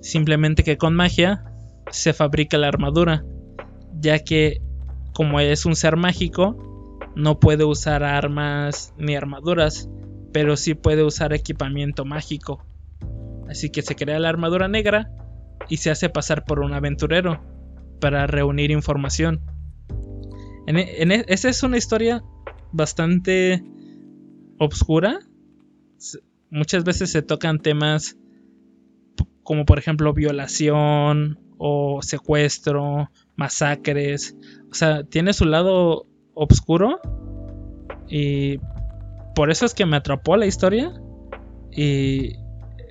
Simplemente que con magia se fabrica la armadura, ya que como es un ser mágico, no puede usar armas ni armaduras, pero sí puede usar equipamiento mágico. Así que se crea la armadura negra y se hace pasar por un aventurero para reunir información. En, e, e, esa es una historia bastante obscura. Muchas veces se tocan temas como por ejemplo violación o secuestro, masacres. O sea, tiene su lado oscuro. Y por eso es que me atrapó la historia. Y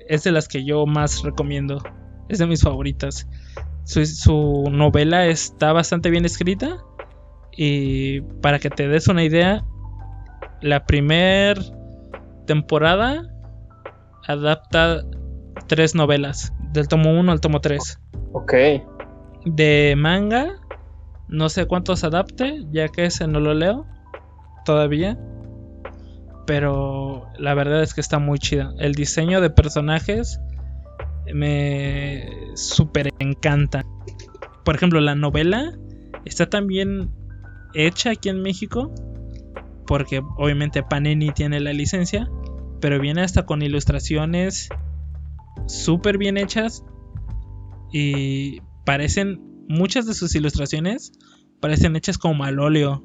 es de las que yo más recomiendo. Es de mis favoritas. Su, novela está bastante bien escrita. Y para que te des una idea, la primera temporada adapta tres novelas, del tomo 1 al tomo 3. Ok. De manga, no sé cuántos adapte, ya que ese no lo leo todavía. Pero la verdad es que está muy chida. El diseño de personajes me super encanta. Por ejemplo, la novela está también hecha aquí en México. Porque obviamente Panini tiene la licencia. Pero viene hasta con ilustraciones súper bien hechas. Y parecen, muchas de sus ilustraciones parecen hechas como al óleo.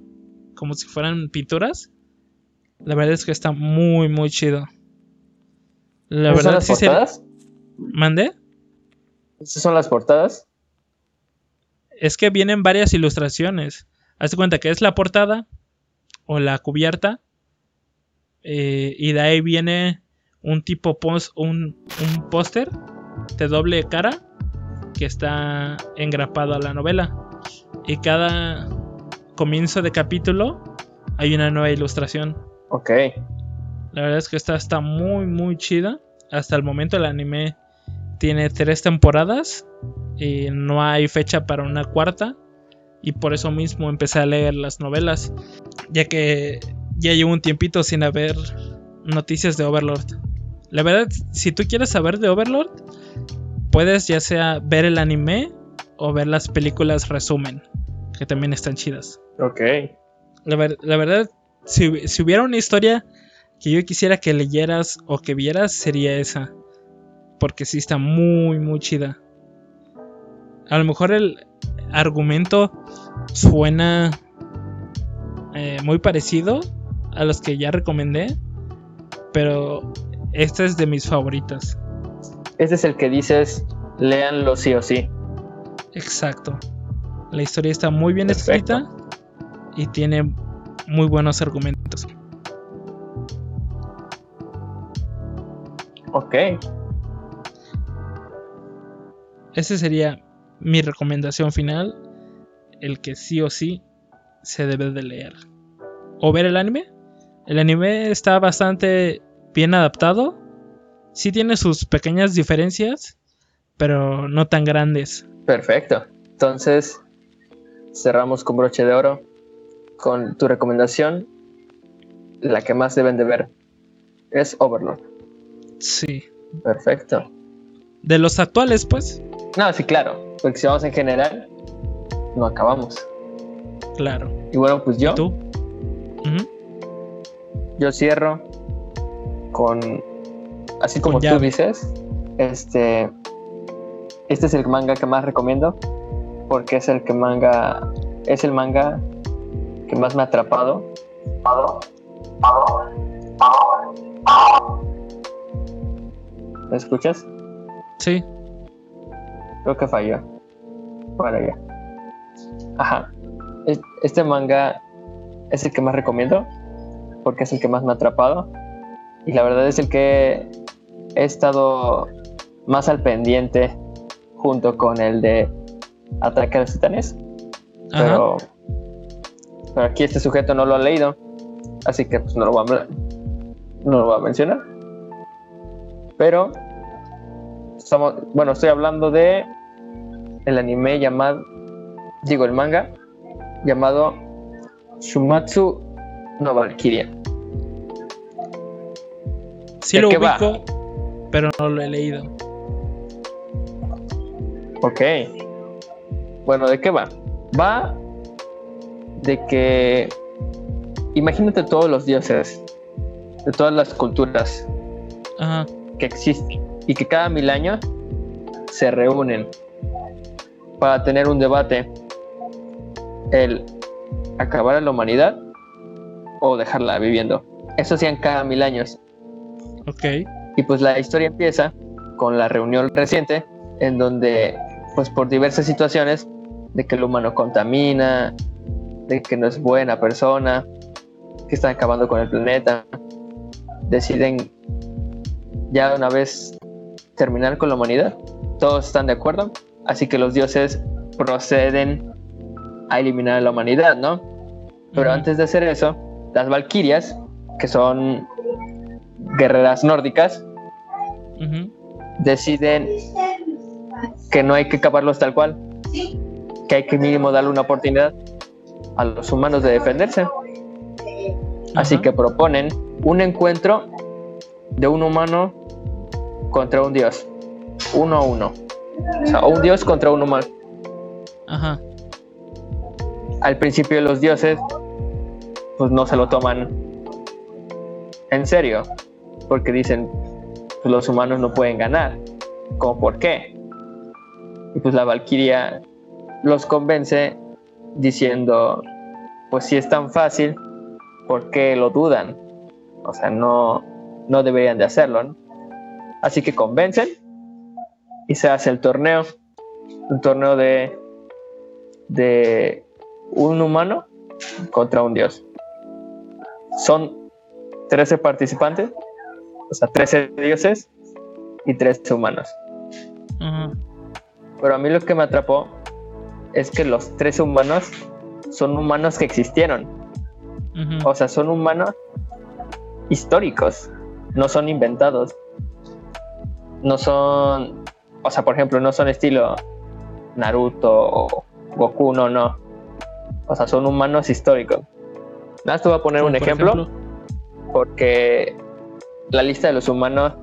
Como si fueran pinturas. La verdad es que está muy, muy chido. La verdad, las portadas? ¿Mande? ¿Estas son las portadas? Es que vienen varias ilustraciones. Hazte cuenta que es la portada o la cubierta. Eh, y de ahí viene un tipo post, un, un póster de doble cara que está engrapado a la novela. Y cada comienzo de capítulo hay una nueva ilustración. Ok. La verdad es que esta está muy, muy chida. Hasta el momento el anime tiene tres temporadas y no hay fecha para una cuarta. Y por eso mismo empecé a leer las novelas, ya que ya llevo un tiempito sin haber noticias de Overlord. La verdad, si tú quieres saber de Overlord, puedes ya sea ver el anime o ver las películas resumen, que también están chidas. Ok. La, la verdad, si, hubiera una historia que yo quisiera que leyeras o que vieras, sería esa. Porque sí está muy, muy chida. A lo mejor el argumento suena eh, muy parecido a los que ya recomendé. Pero este es de mis favoritas. Este es el que dices, léanlo sí o sí. Exacto. La historia está muy bien escrita y tiene muy buenos argumentos. Ok. Ese sería mi recomendación final. El que sí o sí se debe de leer. O ver el anime. El anime está bastante bien adaptado. Sí tiene sus pequeñas diferencias, pero no tan grandes. Perfecto. Entonces, cerramos con broche de oro con tu recomendación, la que más deben de ver es Overlord. Sí. Perfecto. De los actuales, pues. No, sí, claro. Porque si vamos en general, no acabamos. Claro. Y bueno, pues yo. ¿Tú? Yo cierro con. Así como tú dices. Este. Este es el manga que más recomiendo. Porque es el que manga. Es el manga que más me ha atrapado. ¿Me escuchas? Sí. Creo que falló. Para allá. Ajá. Este manga es el que más recomiendo porque es el que más me ha atrapado y la verdad es el que he estado más al pendiente junto con el de Ataque a los Titanes. Pero pero aquí este sujeto no lo ha leído, así que pues no lo voy a, no lo voy a mencionar. Pero, estamos, bueno, estoy hablando de el anime llamado, digo, el manga llamado Shumatsu no Valkyria. Sí lo ubico, pero no lo he leído. Ok. Bueno, ¿de qué va? Va de que imagínate todos los dioses de todas las culturas que existen y que cada mil años se reúnen para tener un debate el acabar a la humanidad o dejarla viviendo. Eso hacían cada mil años. Ok. Y pues la historia empieza con la reunión reciente en donde pues por diversas situaciones de que el humano contamina, de que no es buena persona, que están acabando con el planeta, deciden ya una vez terminar con la humanidad. Todos están de acuerdo, así que los dioses proceden a eliminar a la humanidad, ¿no? Pero antes de hacer eso, las valquirias, que son guerreras nórdicas, deciden que no hay que acabarlos tal cual, que hay que mínimo darle una oportunidad a los humanos de defenderse. Así que proponen un encuentro de un humano contra un dios, uno a uno. O sea, un dios contra un humano. Ajá. Al principio los dioses pues no se lo toman en serio, porque dicen, los humanos no pueden ganar. ¿Cómo por qué? Y pues la Valquiria los convence diciendo, pues si es tan fácil, ¿por qué lo dudan? O sea, no, no deberían de hacerlo, Así que convencen y se hace el torneo, un torneo de, de un humano contra un dios. Son 13 participantes, o sea, 13 dioses y 13 humanos. Pero a mí lo que me atrapó es que los 13 humanos son humanos que existieron. O sea, son humanos históricos, no son inventados. No son, o sea, por ejemplo, no son estilo Naruto o Goku, no, no. O sea, son humanos históricos. Nada, te voy a poner un ejemplo, porque la lista de los humanos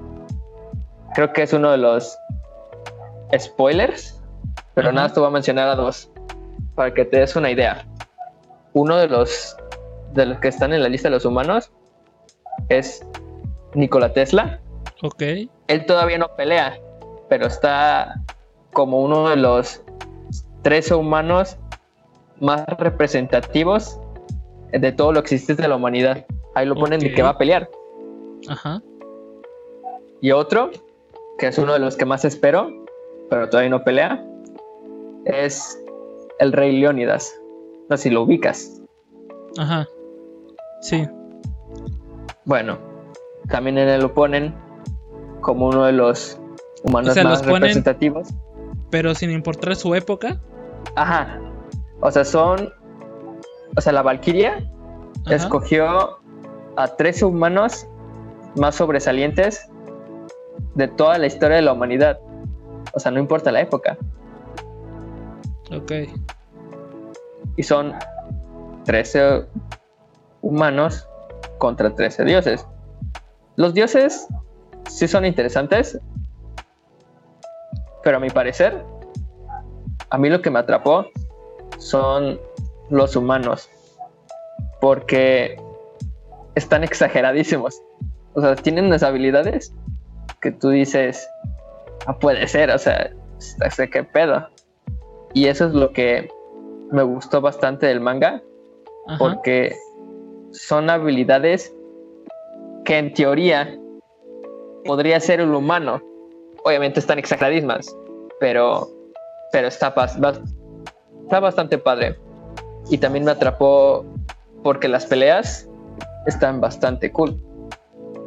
creo que es uno de los spoilers, pero nada, te voy a mencionar a dos para que te des una idea. Uno de los de los que están en la lista de los humanos es Nikola Tesla. Ok. Él todavía no pelea, pero está como uno de los 13 humanos más representativos de todo lo que existe de la humanidad. Ahí lo ponen de que va a pelear. Ajá. Y otro, que es uno de los que más espero, pero todavía no pelea, es el rey Leónidas. No sé si lo ubicas. Ajá. Sí. Bueno, también en él lo ponen como uno de los humanos más representativos. pero sin importar su época. Ajá. O sea, son. O sea, la Valquiria escogió a tres humanos más sobresalientes de toda la historia de la humanidad. O sea, no importa la época. Ok. Y son 13 humanos contra 13 dioses. Los dioses sí son interesantes, pero a mi parecer, a mí lo que me atrapó son los humanos, porque están exageradísimos. O sea, tienen unas habilidades que tú dices, ah, puede ser, o sea, sé qué pedo. Y eso es lo que me gustó bastante del manga, porque son habilidades que en teoría podría ser un humano. Obviamente están exageradísimas, pero, pero está, está bastante padre. Y también me atrapó porque las peleas están bastante cool.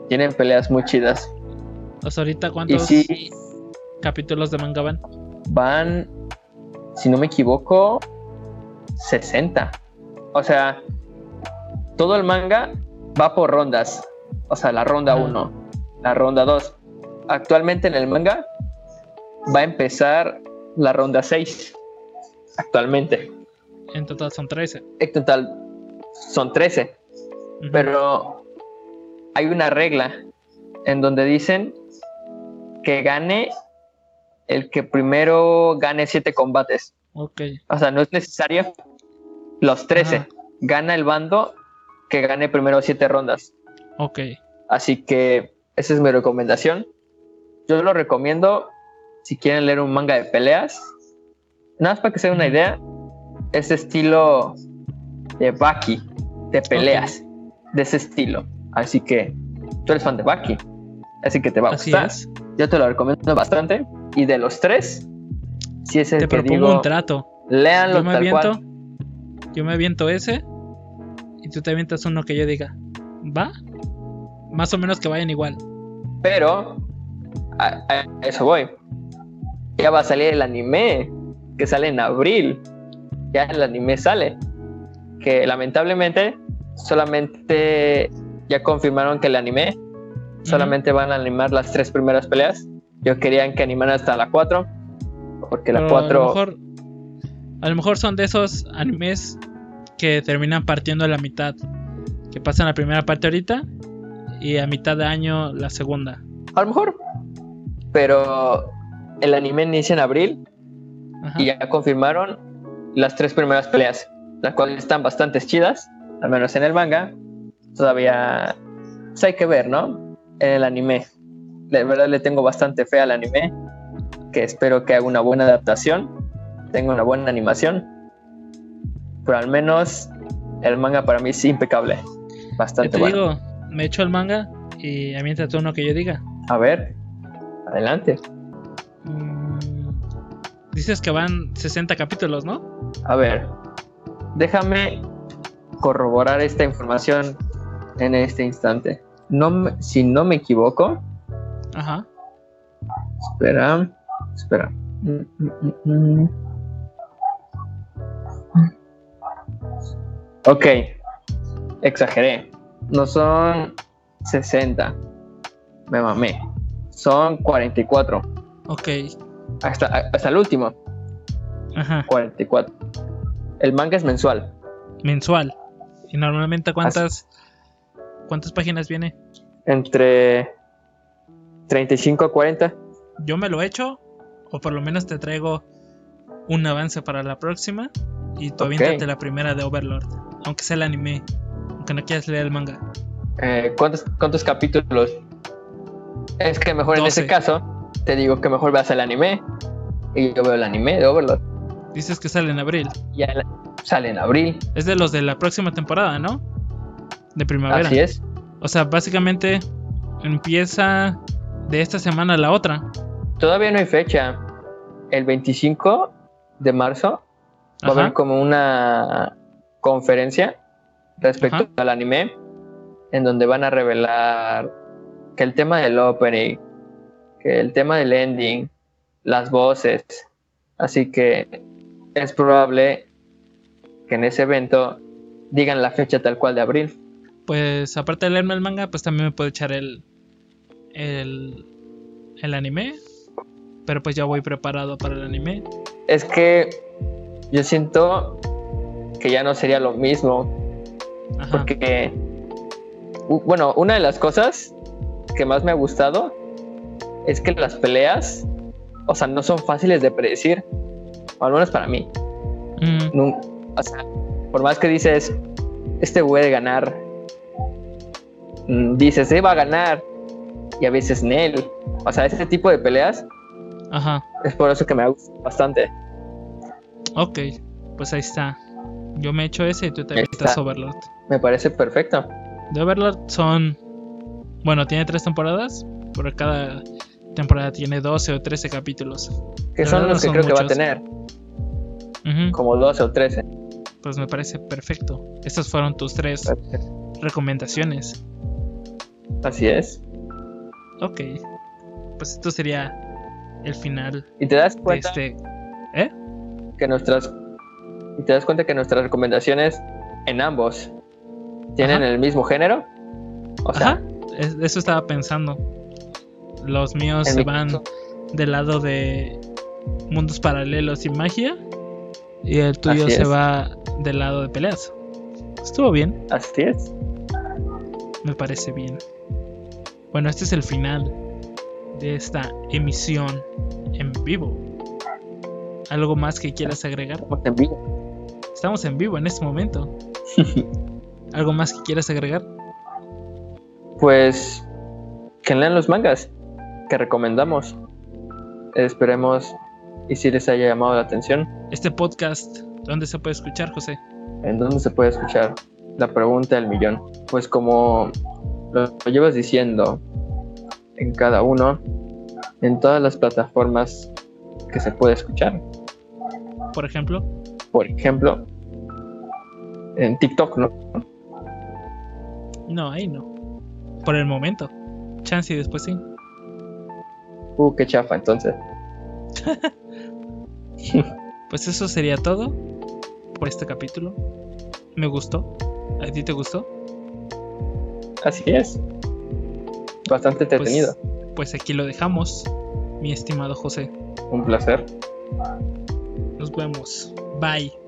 Tienen peleas muy chidas. ¿Hasta ahorita cuántos capítulos de manga van? Van, si no me equivoco, 60. O sea, todo el manga va por rondas. O sea, la ronda 1, la ronda 2. Actualmente en el manga va a empezar la ronda 6. Actualmente. En total son 13. En total son 13. Pero hay una regla en donde dicen que gane el que primero gane 7 combates. Ok. O sea, no es necesario los 13. Gana el bando que gane primero 7 rondas. Ok. Así que esa es mi recomendación. Yo lo recomiendo si quieren leer un manga de peleas. Nada más para que se den una idea, ese estilo de Baki, de peleas, de ese estilo. Así que tú eres fan de Baki, así que te va a gustar. Yo te lo recomiendo bastante. Y de los tres, si es el te que un trato. Léanlo yo tal cual. Yo me aviento ese y tú te avientas uno que yo diga, ¿va? Más o menos que vayan igual. Pero a, eso voy. Ya va a salir el anime, que sale en abril. Ya el anime sale. Que lamentablemente solamente ya confirmaron que el anime Solamente van a animar las tres primeras peleas. Yo quería que animaran hasta la 4. Porque la 4. A lo, mejor, a lo mejor son de esos animes que terminan partiendo a la mitad. Que pasan la primera parte ahorita y a mitad de año la segunda. A lo mejor. Pero el anime inicia en abril y ya confirmaron las tres primeras peleas, las cuales están bastante chidas, al menos en el manga. Todavía pues hay que ver, ¿no? En el anime. De verdad le tengo bastante fe al anime, que espero que haga una buena adaptación, tenga una buena animación, pero al menos el manga para mí es impecable. Bastante te Digo, me echo el manga y a mí te uno que yo diga. A ver, adelante. Mm, dices que van 60 capítulos, ¿no? A ver, déjame corroborar esta información en este instante. No, si no me equivoco. Ajá. Espera, espera. Mm, mm, ok, exageré. No son 60. Me mamé. Son 44. Ok. Hasta, hasta el último. Ajá. 44. El manga es mensual. Mensual. ¿Y normalmente cuántas, cuántas páginas viene? Entre 35 a 40. Yo me lo he hecho, o por lo menos te traigo un avance para la próxima. Y tú okay. la primera de Overlord, aunque sea el anime, aunque no quieras leer el manga. Eh, ¿cuántos, ¿Cuántos capítulos? Es que mejor en ese caso, te digo que mejor veas el anime. Y yo veo el anime de Overlord. Dices que sale en abril. Ya sale en abril. Es de los de la próxima temporada, ¿no? De primavera. Así es. O sea, básicamente empieza de esta semana a la otra. Todavía no hay fecha. El 25 de marzo va a haber como una conferencia respecto al anime en donde van a revelar que el tema del opening, que el tema del ending, las voces. Así que es probable que en ese evento digan la fecha tal cual de abril. Pues aparte de leerme el manga, pues también me puedo echar el, el, el anime. Pero pues ya voy preparado para el anime. Es que yo siento que ya no sería lo mismo. Porque, bueno, una de las cosas que más me ha gustado es que las peleas, o sea, no son fáciles de predecir. O al menos para mí. Mm. o sea, por más que dices, este puede ganar, mm, dices, eh, va a ganar. Y a veces Nel. O sea, ese tipo de peleas. Ajá. Es por eso que me gusta bastante. Ok, pues ahí está. Yo me echo ese y tú te estás Overlord. Me parece perfecto. De Overlord son. Bueno, tiene tres temporadas. Por cada temporada tiene 12 o 13 capítulos. Que son los que creo que va a tener. Como 12 o 13. Pues me parece perfecto. Estas fueron tus tres recomendaciones. Así es. Ok. Pues esto sería el final. ¿Y te das cuenta? este... ¿Eh? Que nuestras. ¿Y te das cuenta que nuestras recomendaciones en ambos tienen el mismo género? O sea, eso estaba pensando. Los míos se van del lado de mundos paralelos y magia. Y el tuyo se va del lado de peleas. Estuvo bien. Así es. Me parece bien. Bueno, este es el final de esta emisión en vivo. ¿Algo más que quieras agregar? Estamos en vivo. Estamos en vivo en este momento. <laughs> ¿Algo más que quieras agregar? Pues que lean los mangas que recomendamos. Esperemos y si les haya llamado la atención. Este podcast, ¿dónde se puede escuchar, José? ¿En dónde se puede escuchar? La pregunta del millón. Pues como lo llevas diciendo en cada uno, en todas las plataformas que se puede escuchar. Por ejemplo. Por ejemplo, en TikTok, ¿no? No, ahí no. Por el momento. Chance y después sí. Uh, qué chafa, entonces. <laughs> pues eso sería todo por este capítulo. Me gustó. ¿A ti te gustó? Así es. bastante Pues, entretenido. pues aquí lo dejamos, mi estimado José. Un placer. Nos vemos. Bye.